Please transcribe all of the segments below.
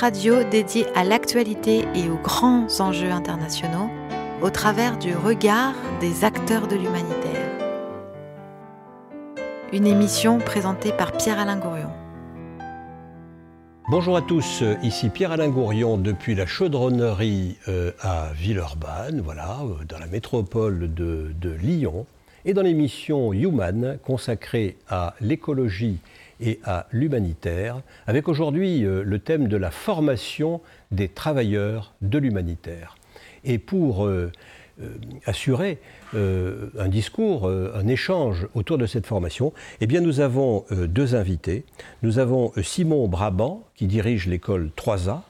Radio dédié à l'actualité et aux grands enjeux internationaux au travers du regard des acteurs de l'humanitaire. Une émission présentée par Pierre-Alain Gourion. Bonjour à tous, ici Pierre-Alain Gourion depuis la chaudronnerie euh, à Villeurbanne, voilà, euh, dans la métropole de, de Lyon, et dans l'émission Human consacrée à l'écologie et à l'humanitaire, avec aujourd'hui euh, le thème de la formation des travailleurs de l'humanitaire. Et pour euh, euh, assurer un discours, un échange autour de cette formation, eh nous avons deux invités. Nous avons Simon Brabant, qui dirige l'école 3A.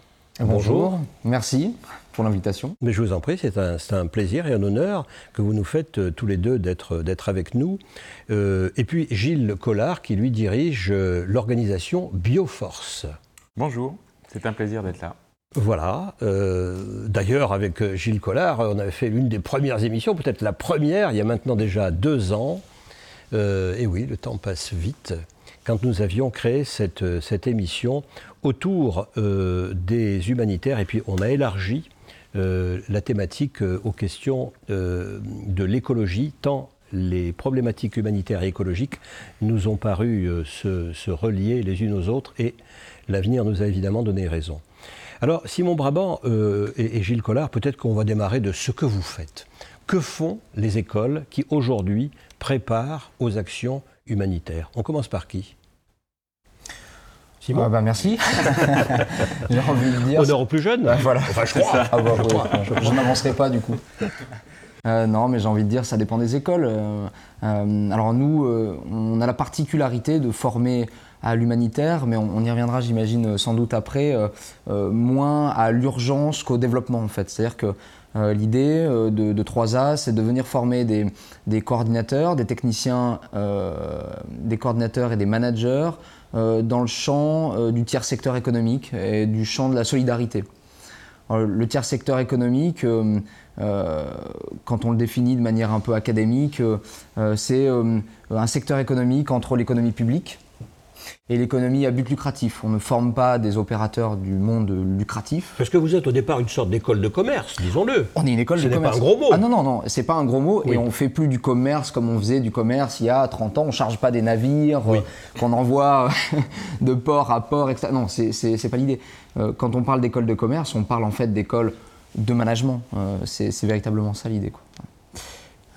Bonjour. Merci pour l'invitation. Mais je vous en prie, c'est un, un, plaisir et un honneur que vous nous faites tous les deux d'être avec nous. Euh, et puis Gilles Collard qui lui dirige euh, l'organisation Bioforce. Bonjour, c'est un plaisir d'être là. Voilà. Euh, d'ailleurs, avec Gilles Collard, on avait fait l'une des premières émissions, peut-être la première, il y a maintenant déjà deux ans. et oui, le temps passe vite. Quand nous avions créé cette, cette émission autour des humanitaires, et puis on a élargi la thématique aux questions de l'écologie, tant les problématiques humanitaires et écologiques nous ont paru euh, se, relier les unes aux autres et l'avenir nous a évidemment donné raison. Alors, Simon Brabant euh, et, Gilles Collard, peut-être qu'on va démarrer de ce que vous faites. Que font les écoles qui aujourd'hui préparent aux actions humanitaires? On commence par qui? Ah bah Merci. J'ai envie de dire. Honneur aux plus jeunes Voilà. Enfin, je crois. Ah bah, je n'avancerai pas du coup. Euh, non, mais j'ai envie de dire, ça dépend des écoles. Euh, euh, alors nous, on a la particularité de former à l'humanitaire, mais on, y reviendra, j'imagine, sans doute après, moins à l'urgence qu'au développement, en fait. C'est-à-dire que l'idée de, 3A, c'est de venir former des, coordinateurs, des techniciens, des coordinateurs et des managers dans le champ du tiers secteur économique et du champ de la solidarité. le tiers secteur économique, euh, quand on le définit de manière un peu académique, euh, euh, c'est un secteur économique entre l'économie publique et l'économie à but lucratif. On ne forme pas des opérateurs du monde lucratif. Parce que vous êtes au départ une sorte d'école de commerce, disons-le. On est une école de commerce. C'est pas un gros mot. Ah non, non, non, c'est pas un gros mot. Et on fait plus du commerce comme on faisait du commerce il y a 30 ans. On charge pas des navires qu'on envoie de port à port, etc. Non, c'est pas l'idée. quand on parle d'école de commerce, on parle en fait d'école de management. Euh, c'est véritablement ça l'idée.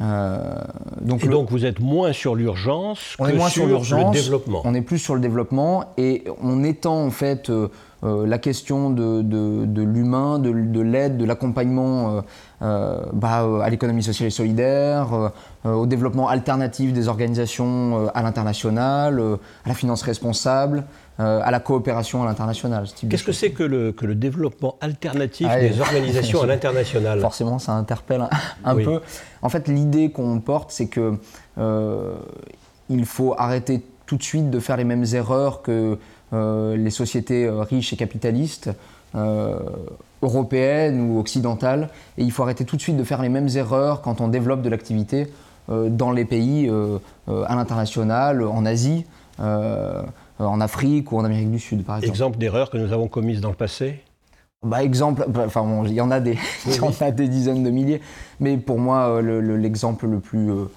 Euh, donc, et donc vous êtes moins sur l'urgence que moins sur, le développement. On est plus sur le développement et on étend en fait euh, la question de, de, l'humain, de, l'aide, de l'accompagnement bah, à l'économie sociale et solidaire, au développement alternatif des organisations à l'international, à la finance responsable, euh, à la coopération à l'international. Qu'est-ce que c'est que le, que le, développement alternatif ah des organisations à l'international Forcément, ça interpelle un, peu. En fait, l'idée qu'on porte, c'est que euh, il faut arrêter tout de suite de faire les mêmes erreurs que euh, les sociétés riches et capitalistes. européennes ou occidentales, et il faut arrêter tout de suite de faire les mêmes erreurs quand on développe de l'activité dans les pays à l'international, en Asie. Euh, en Afrique ou en Amérique du Sud, par exemple. Exemple d'erreurs que nous avons commises dans le passé bah, exemple, bah, enfin bon, il y en a des, a des dizaines de milliers, mais pour moi, euh, l'exemple le, plus euh,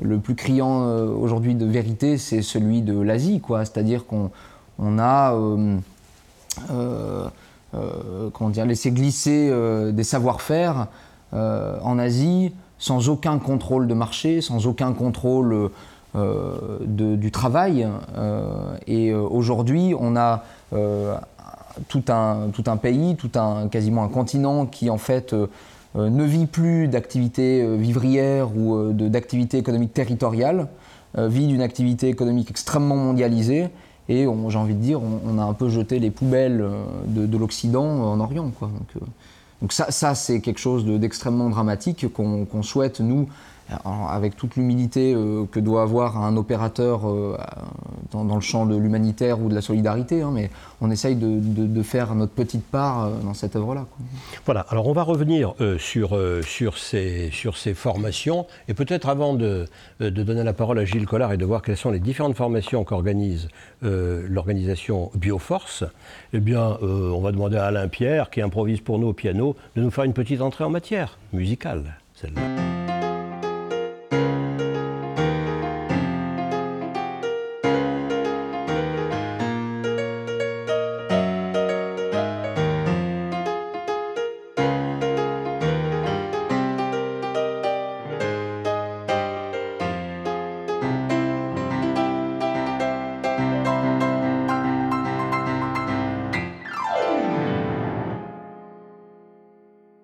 le plus criant aujourd'hui de vérité, c'est celui de l'Asie, quoi. C'est-à-dire qu'on on a comment dire, laissé glisser des savoir-faire en Asie sans aucun contrôle de marché, sans aucun contrôle euh, du travail. Euh, et euh, aujourd'hui, on a tout un, tout un pays, tout un, quasiment un continent qui en fait ne vit plus d'activité vivrière ou d'activité économique territoriale, vit d'une activité économique extrêmement mondialisée. Et j'ai envie de dire, on, a un peu jeté les poubelles de, l'Occident en Orient. Donc, donc, ça c'est quelque chose d'extrêmement dramatique qu'on souhaite, nous, avec toute l'humilité euh, que doit avoir un opérateur euh, dans, le champ de l'humanitaire ou de la solidarité, hein, mais on essaye de, faire notre petite part euh, dans cette œuvre-là. Voilà, alors on va revenir sur, ces, formations, et peut-être avant de, de, donner la parole à Gilles Collard et de voir quelles sont les différentes formations qu'organise l'organisation Bioforce, eh bien, on va demander à Alain Pierre, qui improvise pour nous au piano, de nous faire une petite entrée en matière musicale, celle-là.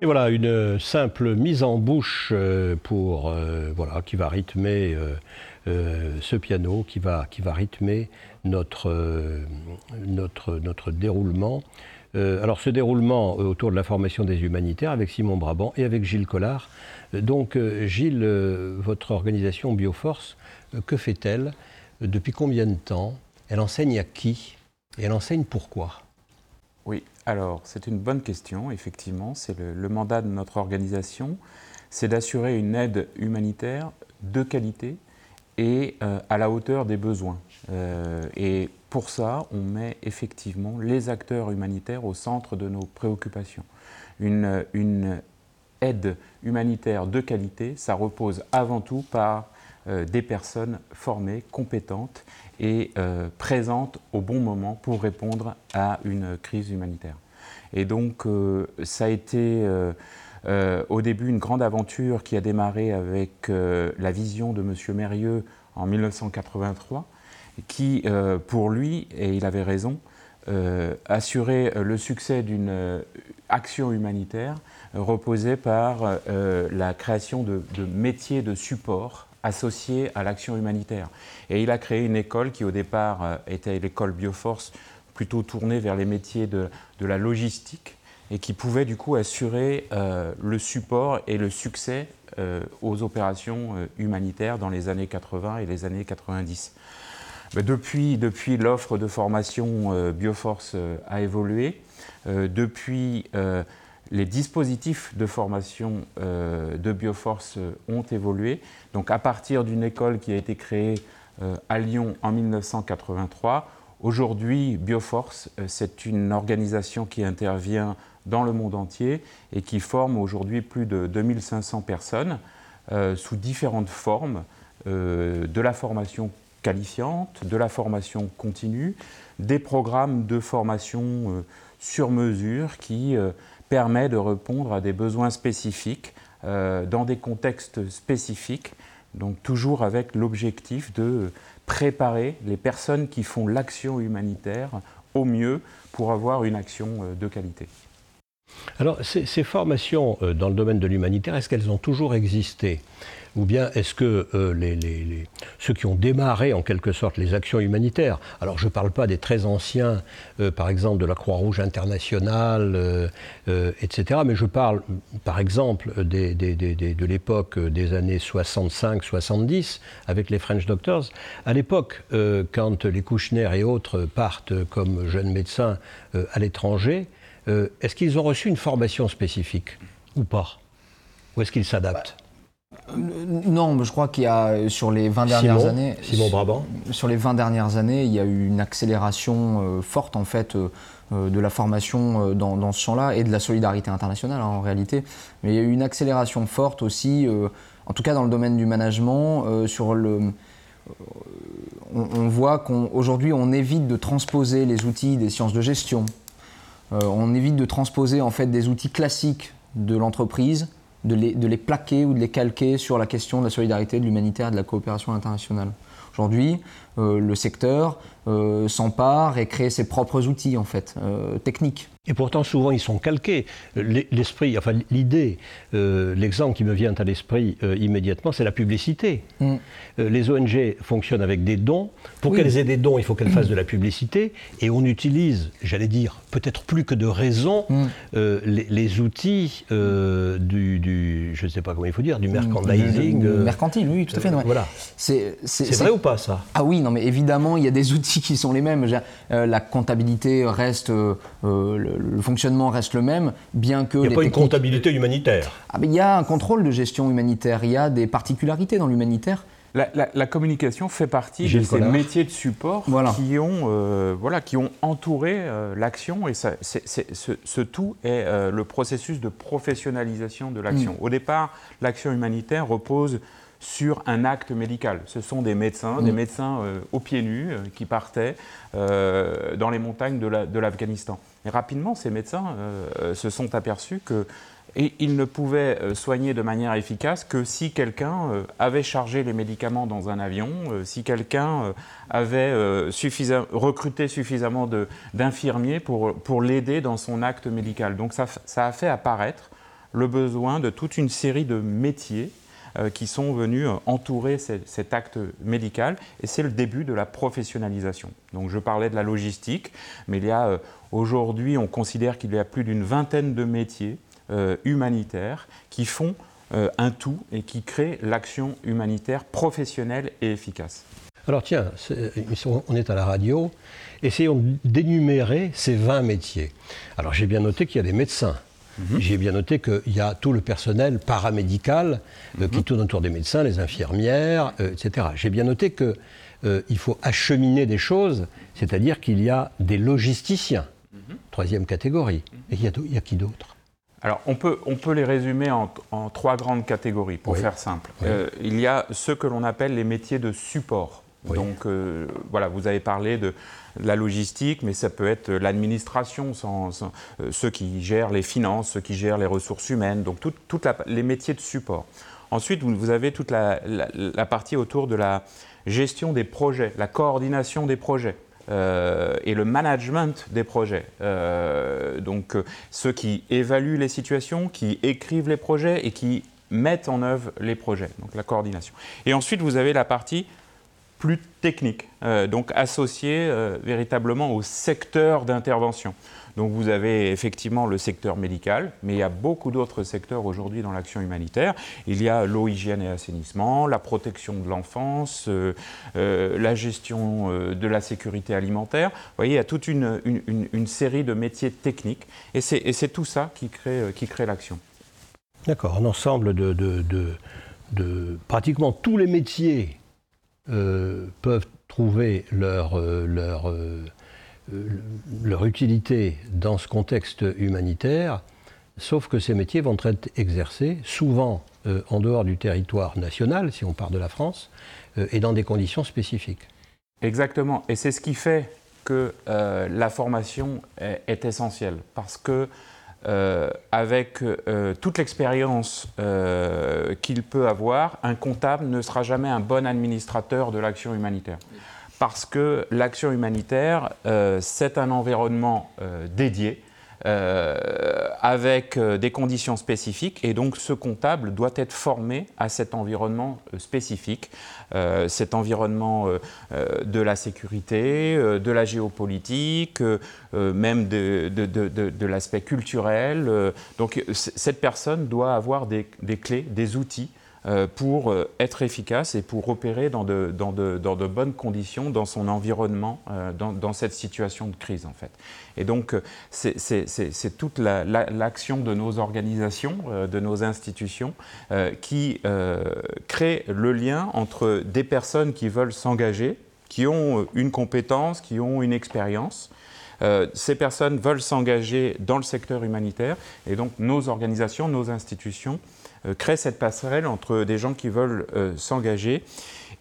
Et voilà, une simple mise en bouche euh, pour, euh, voilà, qui va rythmer euh, ce piano, qui va, qui va rythmer notre, notre, notre déroulement. alors ce déroulement autour de la formation des humanitaires avec Simon Brabant et avec Gilles Collard. Donc Gilles, votre organisation Bioforce, que fait-elle? Depuis combien de temps? Elle enseigne à qui? Et elle enseigne pourquoi? Oui, alors c'est une bonne question, effectivement. C'est le, mandat de notre organisation, c'est d'assurer une aide humanitaire de qualité et euh, à la hauteur des besoins. Euh, et pour ça, on met effectivement les acteurs humanitaires au centre de nos préoccupations. Une, aide humanitaire de qualité, ça repose avant tout par euh, des personnes formées, compétentes et euh, présentes au bon moment pour répondre à une crise humanitaire. Et donc, euh, ça a été au début une grande aventure qui a démarré avec la vision de M. Mérieux en 1983, qui, pour lui, et il avait raison, assurer le succès d'une action humanitaire reposait par la création de métiers de support associé à l'action humanitaire. Et il a créé une école qui au départ euh, était l'école Bioforce, plutôt tournée vers les métiers de, la logistique et qui pouvait du coup assurer euh, le support et le succès euh, aux opérations humanitaires dans les années 80 et les années 90. depuis, depuis l'offre de formation Bioforce a évolué. depuis les dispositifs de formation euh, de Bioforce euh, ont évolué. Donc à partir d'une école qui a été créée euh, à Lyon en 1983, aujourd'hui Bioforce, c'est une organisation qui intervient dans le monde entier et qui forme aujourd'hui plus de 2500 personnes sous différentes formes, de la formation qualifiante, de la formation continue, des programmes de formation sur mesure qui permet de répondre à des besoins spécifiques euh, dans des contextes spécifiques, donc toujours avec l'objectif de préparer les personnes qui font l'action humanitaire au mieux pour avoir une action euh, de qualité. Alors, ces, formations euh, dans le domaine de l'humanitaire, est-ce qu'elles ont toujours existé? Ou bien est-ce que euh, ceux qui ont démarré en quelque sorte les actions humanitaires, alors je ne parle pas des très anciens, euh, par exemple de la Croix-Rouge internationale, etc., mais je parle par exemple de l'époque des années 65-70 avec les French Doctors. À l'époque, quand les Kouchner et autres partent comme jeunes médecins à l'étranger, euh, est-ce qu'ils ont reçu une formation spécifique ou pas? Ou est-ce qu'ils s'adaptent? Euh, non, je crois qu'il y a sur les 20 dernières années. Simon Brabant. Sur les 20 dernières années, il y a eu une accélération euh, forte en fait de la formation dans, ce champ-là et de la solidarité internationale hein, en réalité. Mais il y a eu une accélération forte aussi, en tout cas dans le domaine du management, sur le. On, on voit qu'aujourd'hui on évite de transposer les outils des sciences de gestion, euh, on évite de transposer en fait des outils classiques de l'entreprise, de les, plaquer ou de les calquer sur la question de la solidarité, de l'humanitaire, de la coopération internationale. Aujourd'hui, le secteur s'empare et crée ses propres outils en fait techniques. Et pourtant, souvent, ils sont calqués. L'esprit, enfin l'idée, euh, l'exemple qui me vient à l'esprit euh, immédiatement, c'est la publicité. Mm. Euh, les ONG fonctionnent avec des dons. Pour qu'elles aient des dons, il faut qu'elles fassent de la publicité. Et on utilise, j'allais dire, peut-être plus que de raison, mm. les, outils du, je ne sais pas comment il faut dire, du merchandising. Du, mercantile, oui, tout à fait. Voilà. C'est vrai ou pas ça? Ah oui, non, mais évidemment, il y a des outils qui sont les mêmes. la comptabilité reste le fonctionnement reste le même, bien que. Il n'y a pas une comptabilité humanitaire. Ah, mais il y a un contrôle de gestion humanitaire, il y a des particularités dans l'humanitaire. La, communication fait partie de ces métiers de support qui, ont, euh, voilà, qui ont entouré euh, l'action et ça, ce, tout est euh, le processus de professionnalisation de l'action. Mm. Au départ, l'action humanitaire repose sur un acte médical. Ce sont des médecins, des mm. médecins aux pieds nus qui partaient dans les montagnes de l'Afghanistan. Et rapidement, ces médecins euh, se sont aperçus que ils ne pouvaient euh, soigner de manière efficace que si quelqu'un euh, avait chargé les médicaments dans un avion, si quelqu'un avait recruté suffisamment d'infirmiers pour, pour l'aider dans son acte médical. Donc ça, ça, a fait apparaître le besoin de toute une série de métiers qui sont venus entourer cet acte médical et c'est le début de la professionnalisation. Donc je parlais de la logistique, mais il y a Aujourd'hui, on considère qu'il y a plus d'une vingtaine de métiers euh, humanitaires qui font euh, un tout et qui créent l'action humanitaire professionnelle et efficace. Alors tiens, on est à la radio, essayons d'énumérer ces 20 métiers. Alors j'ai bien noté qu'il y a des médecins, mhm. J'ai bien noté qu'il y a tout le personnel paramédical euh, qui mhm. tourne autour des médecins, les infirmières, etc. J'ai bien noté qu'il faut acheminer des choses, c'est-à-dire qu'il y a des logisticiens. Troisième catégorie. Et il y, a qui d'autre? Alors, on peut, on peut les résumer en, trois grandes catégories, pour faire simple. Euh, il y a ceux que l'on appelle les métiers de support. Donc, euh, voilà, vous avez parlé de la logistique, mais ça peut être l'administration, euh, ceux qui gèrent les finances, ceux qui gèrent les ressources humaines, donc toutes les métiers de support. Ensuite, vous, avez toute la, partie autour de la gestion des projets, la coordination des projets. Euh, et le management des projets. Donc ceux qui évaluent les situations, qui écrivent les projets et qui mettent en œuvre les projets, donc la coordination. Et ensuite, vous avez la partie plus technique, donc associée véritablement au secteur d'intervention. Donc vous avez effectivement le secteur médical, mais il y a beaucoup d'autres secteurs aujourd'hui dans l'action humanitaire. Il y a l'eau, hygiène et assainissement, la protection de l'enfance, euh, euh, la gestion euh, de la sécurité alimentaire. Vous voyez, il y a toute une, série de métiers techniques et c'est tout ça qui crée, qui crée l'action. D'accord, un ensemble de, pratiquement tous les métiers peuvent trouver leur, leur euh, leur utilité dans ce contexte humanitaire, sauf que ces métiers vont être exercés souvent euh, en dehors du territoire national, si on part de la France, euh, et dans des conditions spécifiques. Exactement, et c'est ce qui fait que la formation est, essentielle, parce que avec toute l'expérience qu'il peut avoir, un comptable ne sera jamais un bon administrateur de l'action humanitaire parce que l'action humanitaire, euh, c'est un environnement euh, dédié. Euh, avec des conditions spécifiques et donc ce comptable doit être formé à cet environnement spécifique, cet environnement de la sécurité, de la géopolitique, même de, l'aspect culturel. donc cette personne doit avoir des, clés, des outils euh, pour euh, être efficace et pour opérer dans de, bonnes conditions dans son environnement, euh, dans, cette situation de crise en fait. Et donc c'est toute l'action de nos organisations, de nos institutions qui crée le lien entre des personnes qui veulent s'engager, qui ont une compétence, qui ont une expérience, ces personnes veulent s'engager dans le secteur humanitaire et donc nos organisations, nos institutions euh, crée cette passerelle entre des gens qui veulent euh, s'engager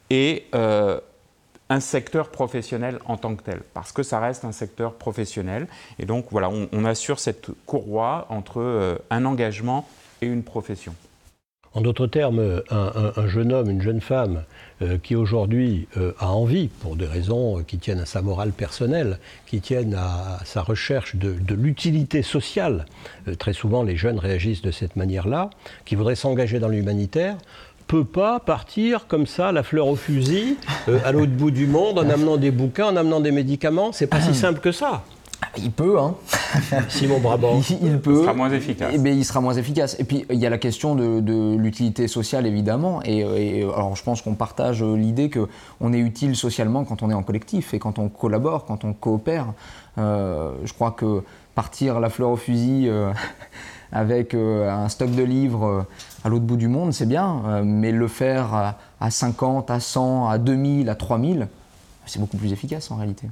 et euh, un secteur professionnel en tant que tel, parce que ça reste un secteur professionnel. Et donc voilà, on, assure cette courroie entre un engagement et une profession. En d'autres termes, un, jeune homme, une jeune femme euh, qui aujourd'hui euh, a envie, pour des raisons qui tiennent à sa morale personnelle, qui tiennent à, sa recherche de, l'utilité sociale, très souvent les jeunes réagissent de cette manière-là, qui voudrait s'engager dans l'humanitaire, peut pas partir comme ça, la fleur au fusil, à l'autre bout du monde, en amenant des bouquins, en amenant des médicaments. C'est pas si simple que ça. Il peut, hein. Simon Brabant. Il, peut. Il sera moins efficace. Et, eh ben, il sera moins efficace. Et puis, il y a la question de, l'utilité sociale, évidemment. Et, alors, je pense qu'on partage l'idée qu'on est utile socialement quand on est en collectif et quand on collabore, quand on coopère. Euh, je crois que partir la fleur au fusil euh, avec euh, un stock de livres à l'autre bout du monde, c'est bien. mais le faire à, à 50, à 100, à 2000, à 3000, c'est beaucoup plus efficace en réalité.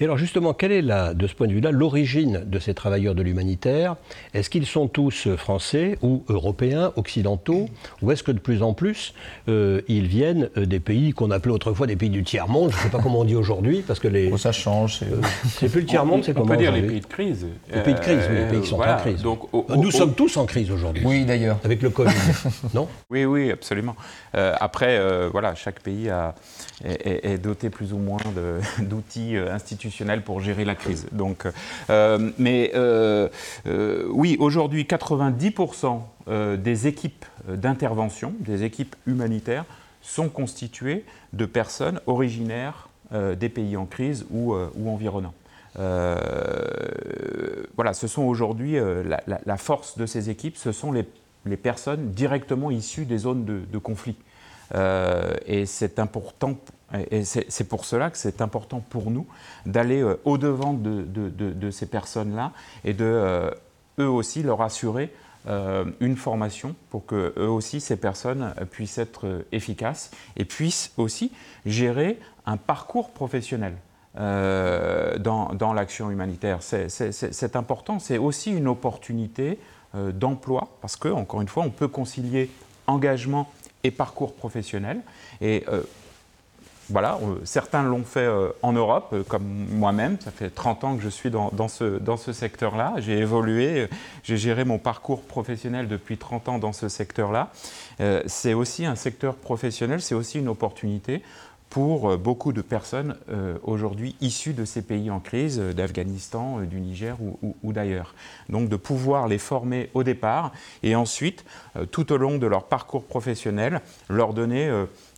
Et alors justement, quelle est, la, de ce point de vue-là, l'origine de ces travailleurs de l'humanitaire? Est-ce qu'ils sont tous français ou européens, occidentaux? Ou est-ce que de plus en plus, euh, ils viennent euh, des pays qu'on appelait autrefois des pays du tiers-monde? Je ne sais pas comment on dit aujourd'hui, parce que les... Oh, ça change. C'est euh, plus le tiers-monde, c'est comment On peut dire les pays de crise. Les pays de crise, oui, les pays qui sont en crise. Donc, Nous sommes tous en crise aujourd'hui. Oui, d'ailleurs. Avec le Covid, non? Oui, oui, absolument. après, voilà, chaque pays a, est, est, doté plus ou moins d'outils institutionnel pour gérer la crise. Donc, euh, mais euh, euh, oui, aujourd'hui, 90% des équipes d'intervention, des équipes humanitaires, sont constituées de personnes originaires des pays en crise ou, environnants. voilà, ce sont aujourd'hui la, force de ces équipes, ce sont les, les personnes directement issues des zones de, de conflit. et c'est important et c'est pour cela que c'est important pour nous d'aller euh, au-devant de, ces personnes-là et de euh, eux aussi leur assurer euh, une formation pour que eux aussi ces personnes puissent être efficaces et puissent aussi gérer un parcours professionnel. dans, dans l'action humanitaire. C'est important, c'est aussi une opportunité d'emploi, parce que, encore une fois, on peut concilier engagement et parcours professionnel. Et voilà, euh, certains l'ont fait euh, en Europe, euh, comme moi-même. Ça fait 30 ans que je suis dans, ce, dans ce secteur-là. J'ai évolué, j'ai géré mon parcours professionnel depuis 30 ans dans ce secteur-là. c'est aussi un secteur professionnel, c'est aussi une opportunité pour beaucoup de personnes aujourd'hui issues de ces pays en crise, d'Afghanistan, du Niger ou, d'ailleurs. Donc de pouvoir les former au départ et ensuite, tout au long de leur parcours professionnel, leur donner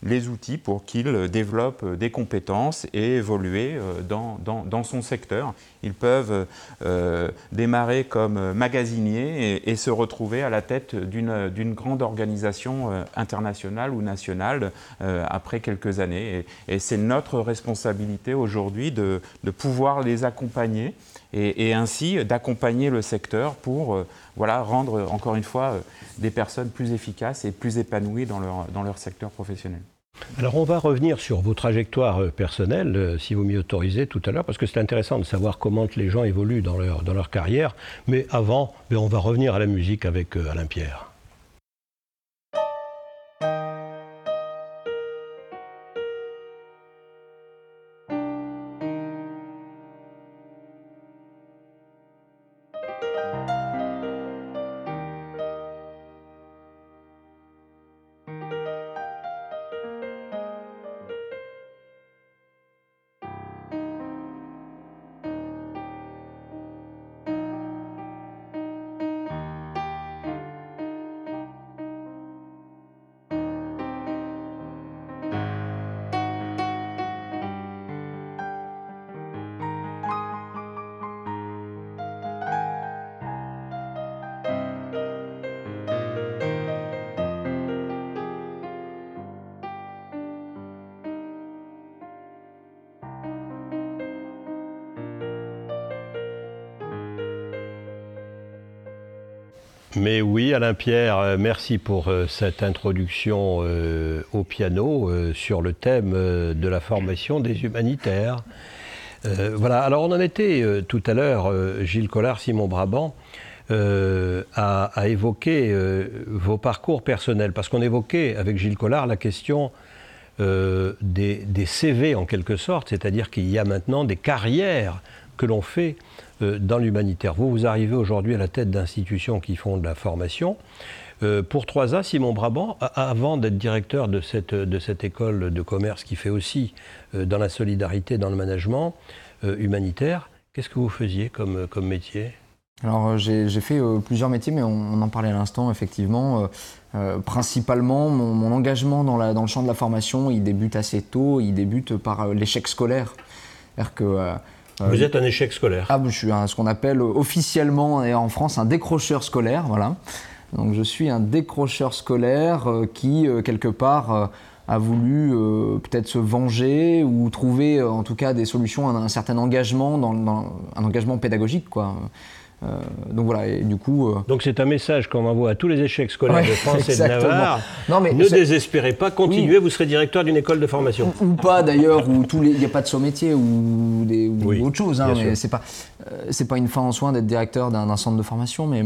les outils pour qu'il développe des compétences et évoluer euh, dans, dans, son secteur. Ils peuvent euh, démarrer comme magasiniers et, se retrouver à la tête d'une grande organisation euh, internationale ou nationale après quelques années. C'est notre responsabilité aujourd'hui de, pouvoir les accompagner et, ainsi d'accompagner le secteur pour voilà, rendre encore une fois des personnes plus efficaces et plus épanouies dans leur, dans leur secteur professionnel. Alors on va revenir sur vos trajectoires euh, personnelles, euh, si vous m'y autorisez tout à l'heure, parce que c'est intéressant de savoir comment les gens évoluent dans leur, dans leur carrière. Mais avant, ben, on va revenir à la musique avec euh, Alain Pierre. Alain Pierre, euh, merci pour euh, cette introduction euh, au piano sur le thème de la formation des humanitaires. voilà, alors on en était tout à l'heure, Gilles Collard, Simon Brabant, à, évoquer vos parcours personnels, parce qu'on évoquait avec Gilles Collard la question des, CV en quelque sorte, c'est-à-dire qu'il y a maintenant des carrières que l'on fait dans l'humanitaire. Vous, vous arrivez aujourd'hui à la tête d'institutions qui font de la formation. pour 3A, Simon Brabant, avant d'être directeur de cette, école de commerce qui fait aussi dans la solidarité, dans le management humanitaire, qu'est-ce que vous faisiez comme, métier? Alors j'ai fait plusieurs métiers, mais on, en parlait à l'instant, effectivement. principalement, mon, engagement dans, le champ de la formation, il débute assez tôt, il débute par l'échec scolaire. que vous êtes un échec scolaire ah, Je suis ce qu'on appelle officiellement en France un décrocheur scolaire. Voilà. Donc je suis un décrocheur scolaire euh, qui, euh, quelque part, euh, a voulu peut-être se venger ou trouver en tout cas des solutions, un, un certain engagement, dans, dans, un engagement pédagogique. Quoi. Euh, donc voilà, et du coup. Euh, donc c'est un message qu'on envoie à tous les échecs scolaires de France et de Navarre. Non, mais ne désespérez pas, continuez, vous serez directeur d'une école de formation. Ou, pas d'ailleurs, où il n'y a pas de saut métier ou, des, ou autre chose. Hein, mais c'est pas, euh, c'est pas une fin en soi d'être directeur d'un centre de formation, mais.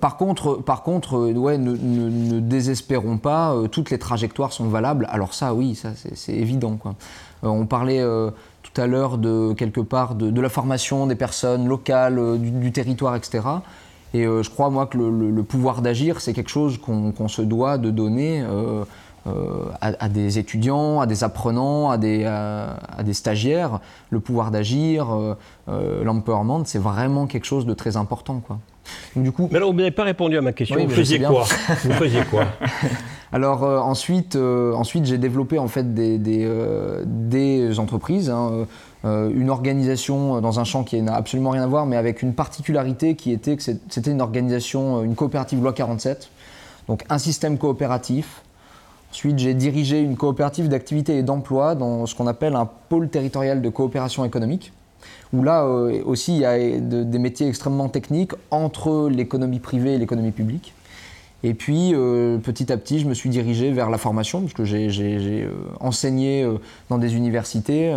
par contre, par contre ouais, ne, ne, désespérons pas, toutes les trajectoires sont valables. Alors ça, oui, ça c'est évident. Quoi. on parlait tout à l'heure de quelque part de, la formation des personnes locales, euh, du, territoire, etc. Et euh, je crois moi que le, pouvoir d'agir, c'est quelque chose qu'on se doit de donner euh, à, des étudiants, à des apprenants, à des, à, des stagiaires. Le pouvoir d'agir, l'empowerment, c'est vraiment quelque chose de très important. Quoi. du coup, Mais alors, vous n'avez pas répondu à ma question. vous, faisiez quoi? Vous faisiez quoi? Alors euh, ensuite, euh, ensuite j'ai développé en fait des, des, euh, entreprises. Hein, une organisation dans un champ qui n'a absolument rien à voir, mais avec une particularité qui était que c'était une organisation, une coopérative loi 47, donc un système coopératif. Ensuite, j'ai dirigé une coopérative d'activité et d'emploi dans ce qu'on appelle un pôle territorial de coopération économique, où là aussi il y a des métiers extrêmement techniques entre l'économie privée et l'économie publique. Et puis, euh, petit à petit, je me suis dirigé vers la formation, parce que j'ai euh, enseigné euh, dans des universités,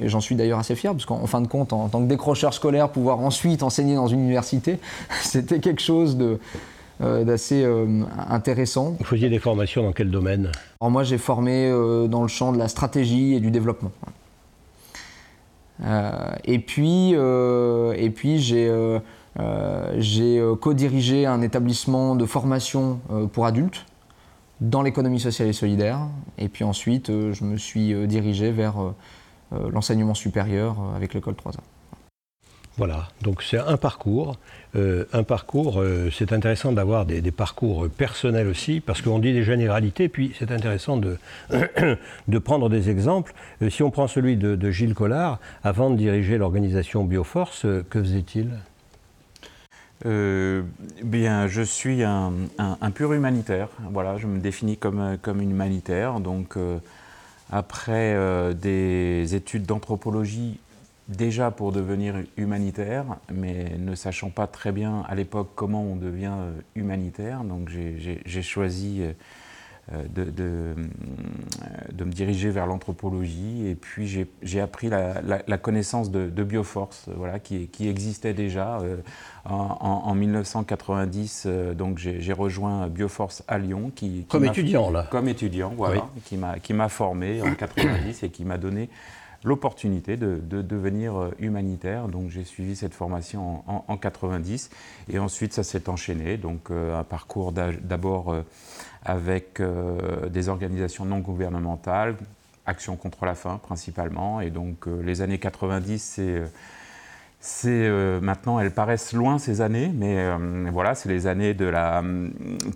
et j'en suis d'ailleurs assez fier, parce qu'en fin de compte, en, tant que décrocheur scolaire, pouvoir ensuite enseigner dans une université, c'était quelque chose d'assez intéressant. Vous faisiez des formations dans quel domaine? Alors Moi, j'ai formé dans le champ de la stratégie et du développement. et puis, et puis j'ai j'ai euh, co-dirigé un établissement de formation euh, pour adultes dans l'économie sociale et solidaire. Et puis ensuite, je me suis dirigé vers l'enseignement supérieur avec l'école 3A. Voilà, donc c'est un parcours. un parcours, c'est intéressant d'avoir des, parcours personnels aussi, parce qu'on dit des généralités, puis c'est intéressant de, prendre des exemples. si on prend celui de Gilles Collard, avant de diriger l'organisation Bioforce, que faisait-il? Euh, bien, je suis un, pur humanitaire. Voilà, je me définis comme, comme humanitaire. Donc, euh, après euh, des études d'anthropologie, déjà pour devenir humanitaire, mais ne sachant pas très bien à l'époque comment on devient humanitaire, donc j'ai choisi euh, de, euh, de, me diriger vers l'anthropologie. Et puis j'ai appris la, connaissance de, Bioforce, voilà, qui, qui existait déjà. Euh, en, 1990, donc j'ai rejoint Bioforce à Lyon. Qui, comme étudiant, là Comme étudiant, voilà, qui m'a formé en 90 et qui m'a donné l'opportunité de, devenir humanitaire. Donc j'ai suivi cette formation en, en, 90 et ensuite ça s'est enchaîné. Donc un parcours d'abord avec euh, des organisations non gouvernementales, Action contre la faim principalement. Et donc euh, les années 90, c'est euh, maintenant, elles paraissent loin ces années, mais voilà, c'est les années de la,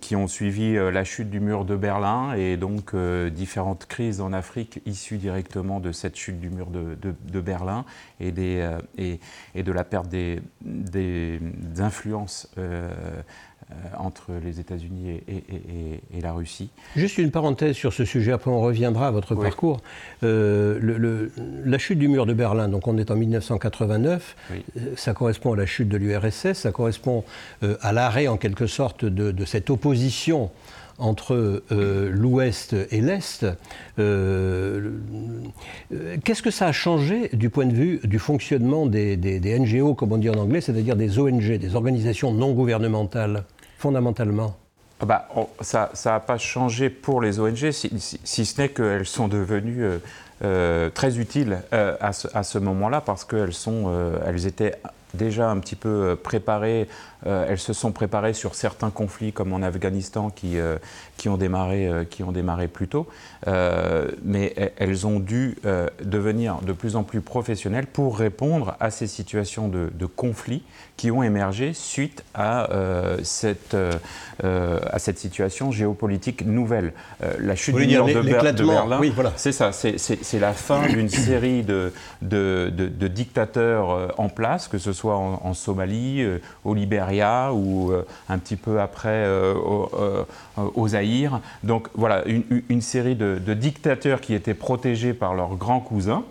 qui ont suivi la chute du mur de Berlin et donc différentes crises en Afrique issues directement de cette chute du mur de, de, Berlin et, des, et, et, de la perte des, des influences entre les États-Unis et, la Russie. Juste une parenthèse sur ce sujet, après on reviendra à votre parcours. Euh, le, la chute du mur de Berlin, donc on est en 1989, euh, ça correspond à la chute de l'URSS, ça correspond à l'arrêt en quelque sorte de, cette opposition entre l'Ouest et l'Est. Qu'est-ce que ça a changé du point de vue du fonctionnement des, des NGO, comme on dit en anglais, c'est-à-dire des ONG, des organisations non gouvernementales? Fondamentalement. Ah bah, Ça n'a pas changé pour les ONG, si, ce n'est qu'elles sont devenues euh, euh, très utiles euh, à ce, moment-là parce qu'elles elles étaient déjà un petit peu préparées elles se sont préparées sur certains conflits comme en Afghanistan qui, qui, ont, démarré, euh, qui ont démarré plus tôt, mais elles ont dû devenir de plus en plus professionnelles pour répondre à ces situations de, de conflits qui ont émergé suite à, cette, à cette situation géopolitique nouvelle. la chute du mur de, Berlin, oui, voilà. c'est ça, c'est la fin d'une série de, de, de, dictateurs en place, que ce soit en, en Somalie, au Libéria, ou euh, un petit peu après euh, au, Donc voilà, une, série de, dictateurs qui étaient protégés par leurs grands cousins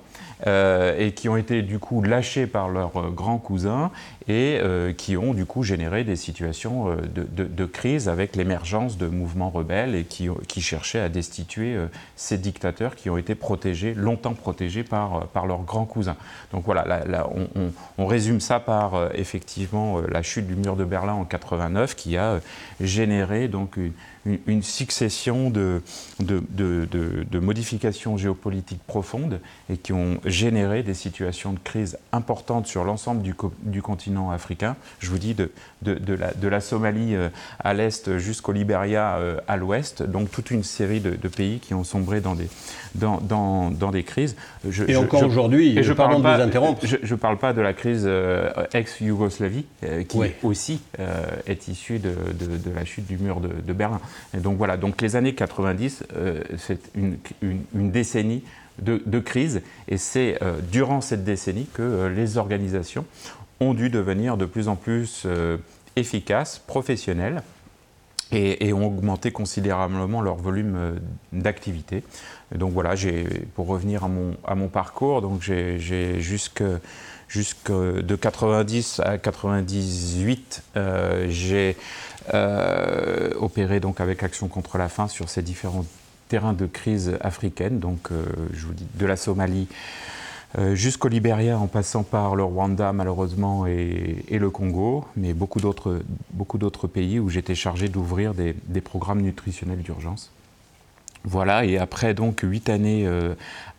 euh, et qui ont été du coup lâchés par leurs euh, grands cousins et euh, qui ont du coup généré des situations de, crise avec l'émergence de mouvements rebelles et qui, cherchaient à destituer ces dictateurs qui ont été protégés, longtemps protégés par, par leurs grands cousins. Donc voilà, là, on, résume ça par effectivement la chute du mur de Berlin en 89 qui a généré donc une, une, succession de, de, modifications géopolitiques profondes et qui ont généré des situations de crise importantes sur l'ensemble du, du, continent africain. Je vous dis de, la, de la, Somalie euh, à l'est jusqu'au Liberia euh, à l'ouest, donc toute une série de, pays qui ont sombré dans des, dans, dans, dans des crises. et encore aujourd'hui, je pardon de vous interrompre. Je ne parle pas de la crise euh, ex-Yougoslavie, qui aussi est issue de, la chute du mur de Berlin. Donc voilà, donc les années 90, euh, c'est une, décennie de, crise, et c'est euh, durant cette décennie que euh, les organisations ont dû devenir de plus en plus efficaces, professionnelles, et, ont augmenté considérablement leur volume d'activité. Donc voilà, pour revenir à mon, parcours, donc j'ai jusque de 90 à 98, j'ai euh, opéré donc avec Action contre la faim sur ces différents terrains de crise africaine, donc euh, je vous dis de la Somalie euh, jusqu'au Libéria en passant par le Rwanda malheureusement et, le Congo, mais beaucoup d'autres pays où j'étais chargé d'ouvrir des, programmes nutritionnels d'urgence. Voilà, et après donc huit années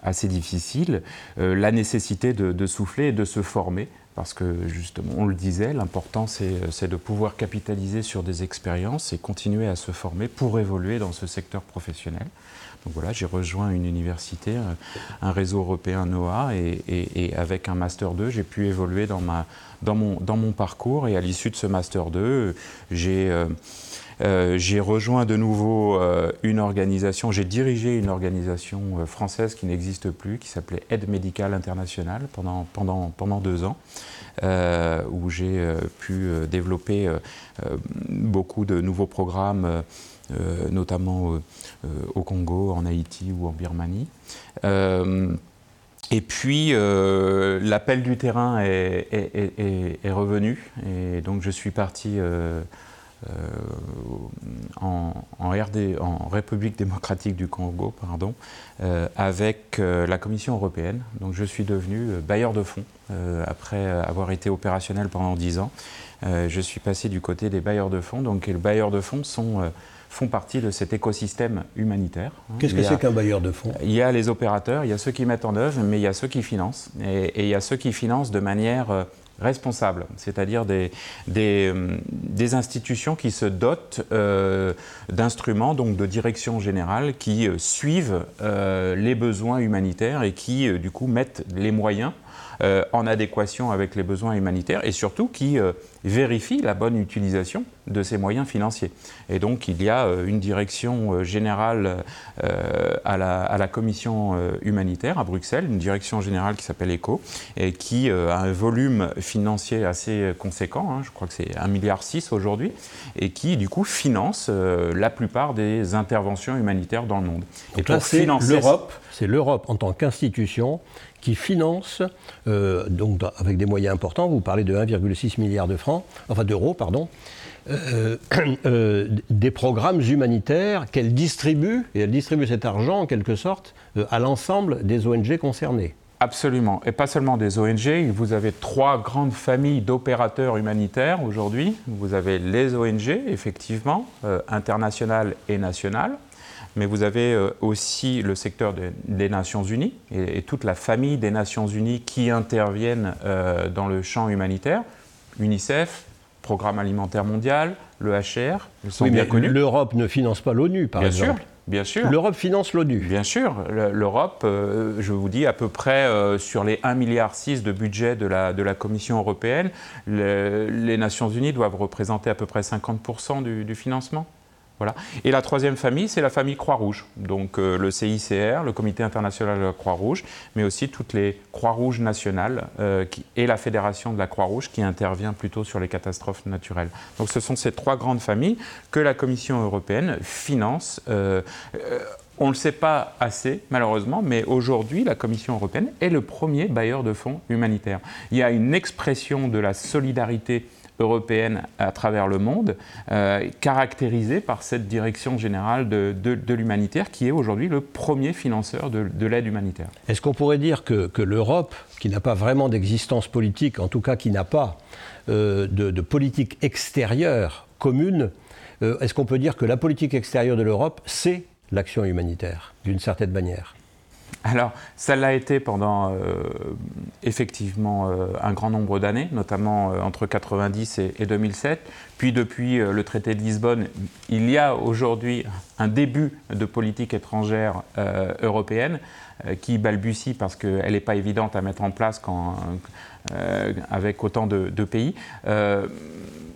assez difficiles, la nécessité de, souffler et de se former parce que justement, on le disait, l'important c'est de pouvoir capitaliser sur des expériences et continuer à se former pour évoluer dans ce secteur professionnel. Donc voilà, j'ai rejoint une université, un réseau européen NOAA, et, avec un Master 2, j'ai pu évoluer dans, ma, dans, mon, dans mon parcours. Et à l'issue de ce Master 2, j'ai euh, euh, j'ai rejoint de nouveau euh, une organisation, j'ai dirigé une organisation euh, française qui n'existe plus, qui s'appelait Aide médicale internationale pendant, pendant, pendant deux ans, où j'ai pu développer beaucoup de nouveaux programmes. notamment au Congo, en Haïti ou en Birmanie. et puis, l'appel du terrain est, est, est, revenu, et donc je suis parti en, RD, en République démocratique du Congo, pardon, euh, avec euh, la Commission européenne. Donc je suis devenu bailleur de fonds après avoir été opérationnel pendant 10 ans. je suis passé du côté des bailleurs de fonds. Donc les bailleurs de fonds sont font partie de cet écosystème humanitaire. Qu'est-ce que c'est qu'un bailleur de fonds? Il y a les opérateurs, il y a ceux qui mettent en œuvre, mais il y a ceux qui financent. Et, et il y a ceux qui financent de manière responsables, c'est-à-dire des, des, euh, institutions qui se dotent euh, d'instruments, donc de direction générale, qui euh, suivent les besoins humanitaires et qui, du coup, mettent les moyens en adéquation avec les besoins humanitaires et surtout qui vérifie la bonne utilisation de ces moyens financiers. Et donc il y a euh, une direction euh, générale euh, à la, commission humanitaire à Bruxelles, une direction générale qui s'appelle ECO, et qui a un volume financier assez conséquent, hein, je crois que c'est 1,6 milliard aujourd'hui, et qui du coup finance la plupart des interventions humanitaires dans le monde. et pour c'est l'Europe, c'est l'Europe en tant qu'institution qui finance, donc avec des moyens importants, vous parlez de 1,6 milliard de francs, enfin d'euros, pardon, euh, euh, des programmes humanitaires qu'elle distribue, et elle distribue cet argent en quelque sorte euh, à l'ensemble des ONG concernées. Absolument, et pas seulement des ONG, vous avez trois grandes familles d'opérateurs humanitaires aujourd'hui. Vous avez les ONG, effectivement, internationales et nationales. Mais vous avez euh, aussi le secteur des Nations Unies et, toute la famille des Nations Unies qui interviennent euh, dans le champ humanitaire, UNICEF, Programme alimentaire mondial, le HR, sont bien connus. L'Europe ne finance pas l'ONU, par exemple. Bien sûr. L'Europe finance l'ONU. Bien sûr. L'Europe, euh, je vous dis, à peu près sur les 1,6 milliard de budget de la, de la Commission européenne, les Nations Unies doivent représenter à peu près 50% du financement. Et la troisième famille, c'est la famille Croix-Rouge. Donc euh, le CICR, le Comité international de la Croix-Rouge, mais aussi toutes les Croix-Rouges nationales euh, et la Fédération de la Croix-Rouge qui intervient plutôt sur les catastrophes naturelles. Donc ce sont ces trois grandes familles que la Commission européenne finance. Euh, on ne le sait pas assez, malheureusement, mais aujourd'hui, la Commission européenne est le premier bailleur de fonds humanitaires. Il y a une expression de la solidarité européenne à travers le monde, euh, caractérisée par cette direction générale de, l'humanitaire qui est aujourd'hui le premier financeur de, l'aide humanitaire. Est-ce qu'on pourrait dire que, l'Europe, qui n'a pas vraiment d'existence politique, en tout cas qui n'a pas euh, de, politique extérieure commune, euh, est-ce qu'on peut dire que la politique extérieure de l'Europe, c'est l'action humanitaire, d'une certaine manière? Alors, ça l'a été pendant euh, effectivement euh, un grand nombre d'années, notamment euh, entre 90 et, 2007. Puis depuis le traité de Lisbonne, il y a aujourd'hui un début de politique étrangère européenne qui balbutie parce qu'elle n'est pas évidente à mettre en place avec autant de, pays.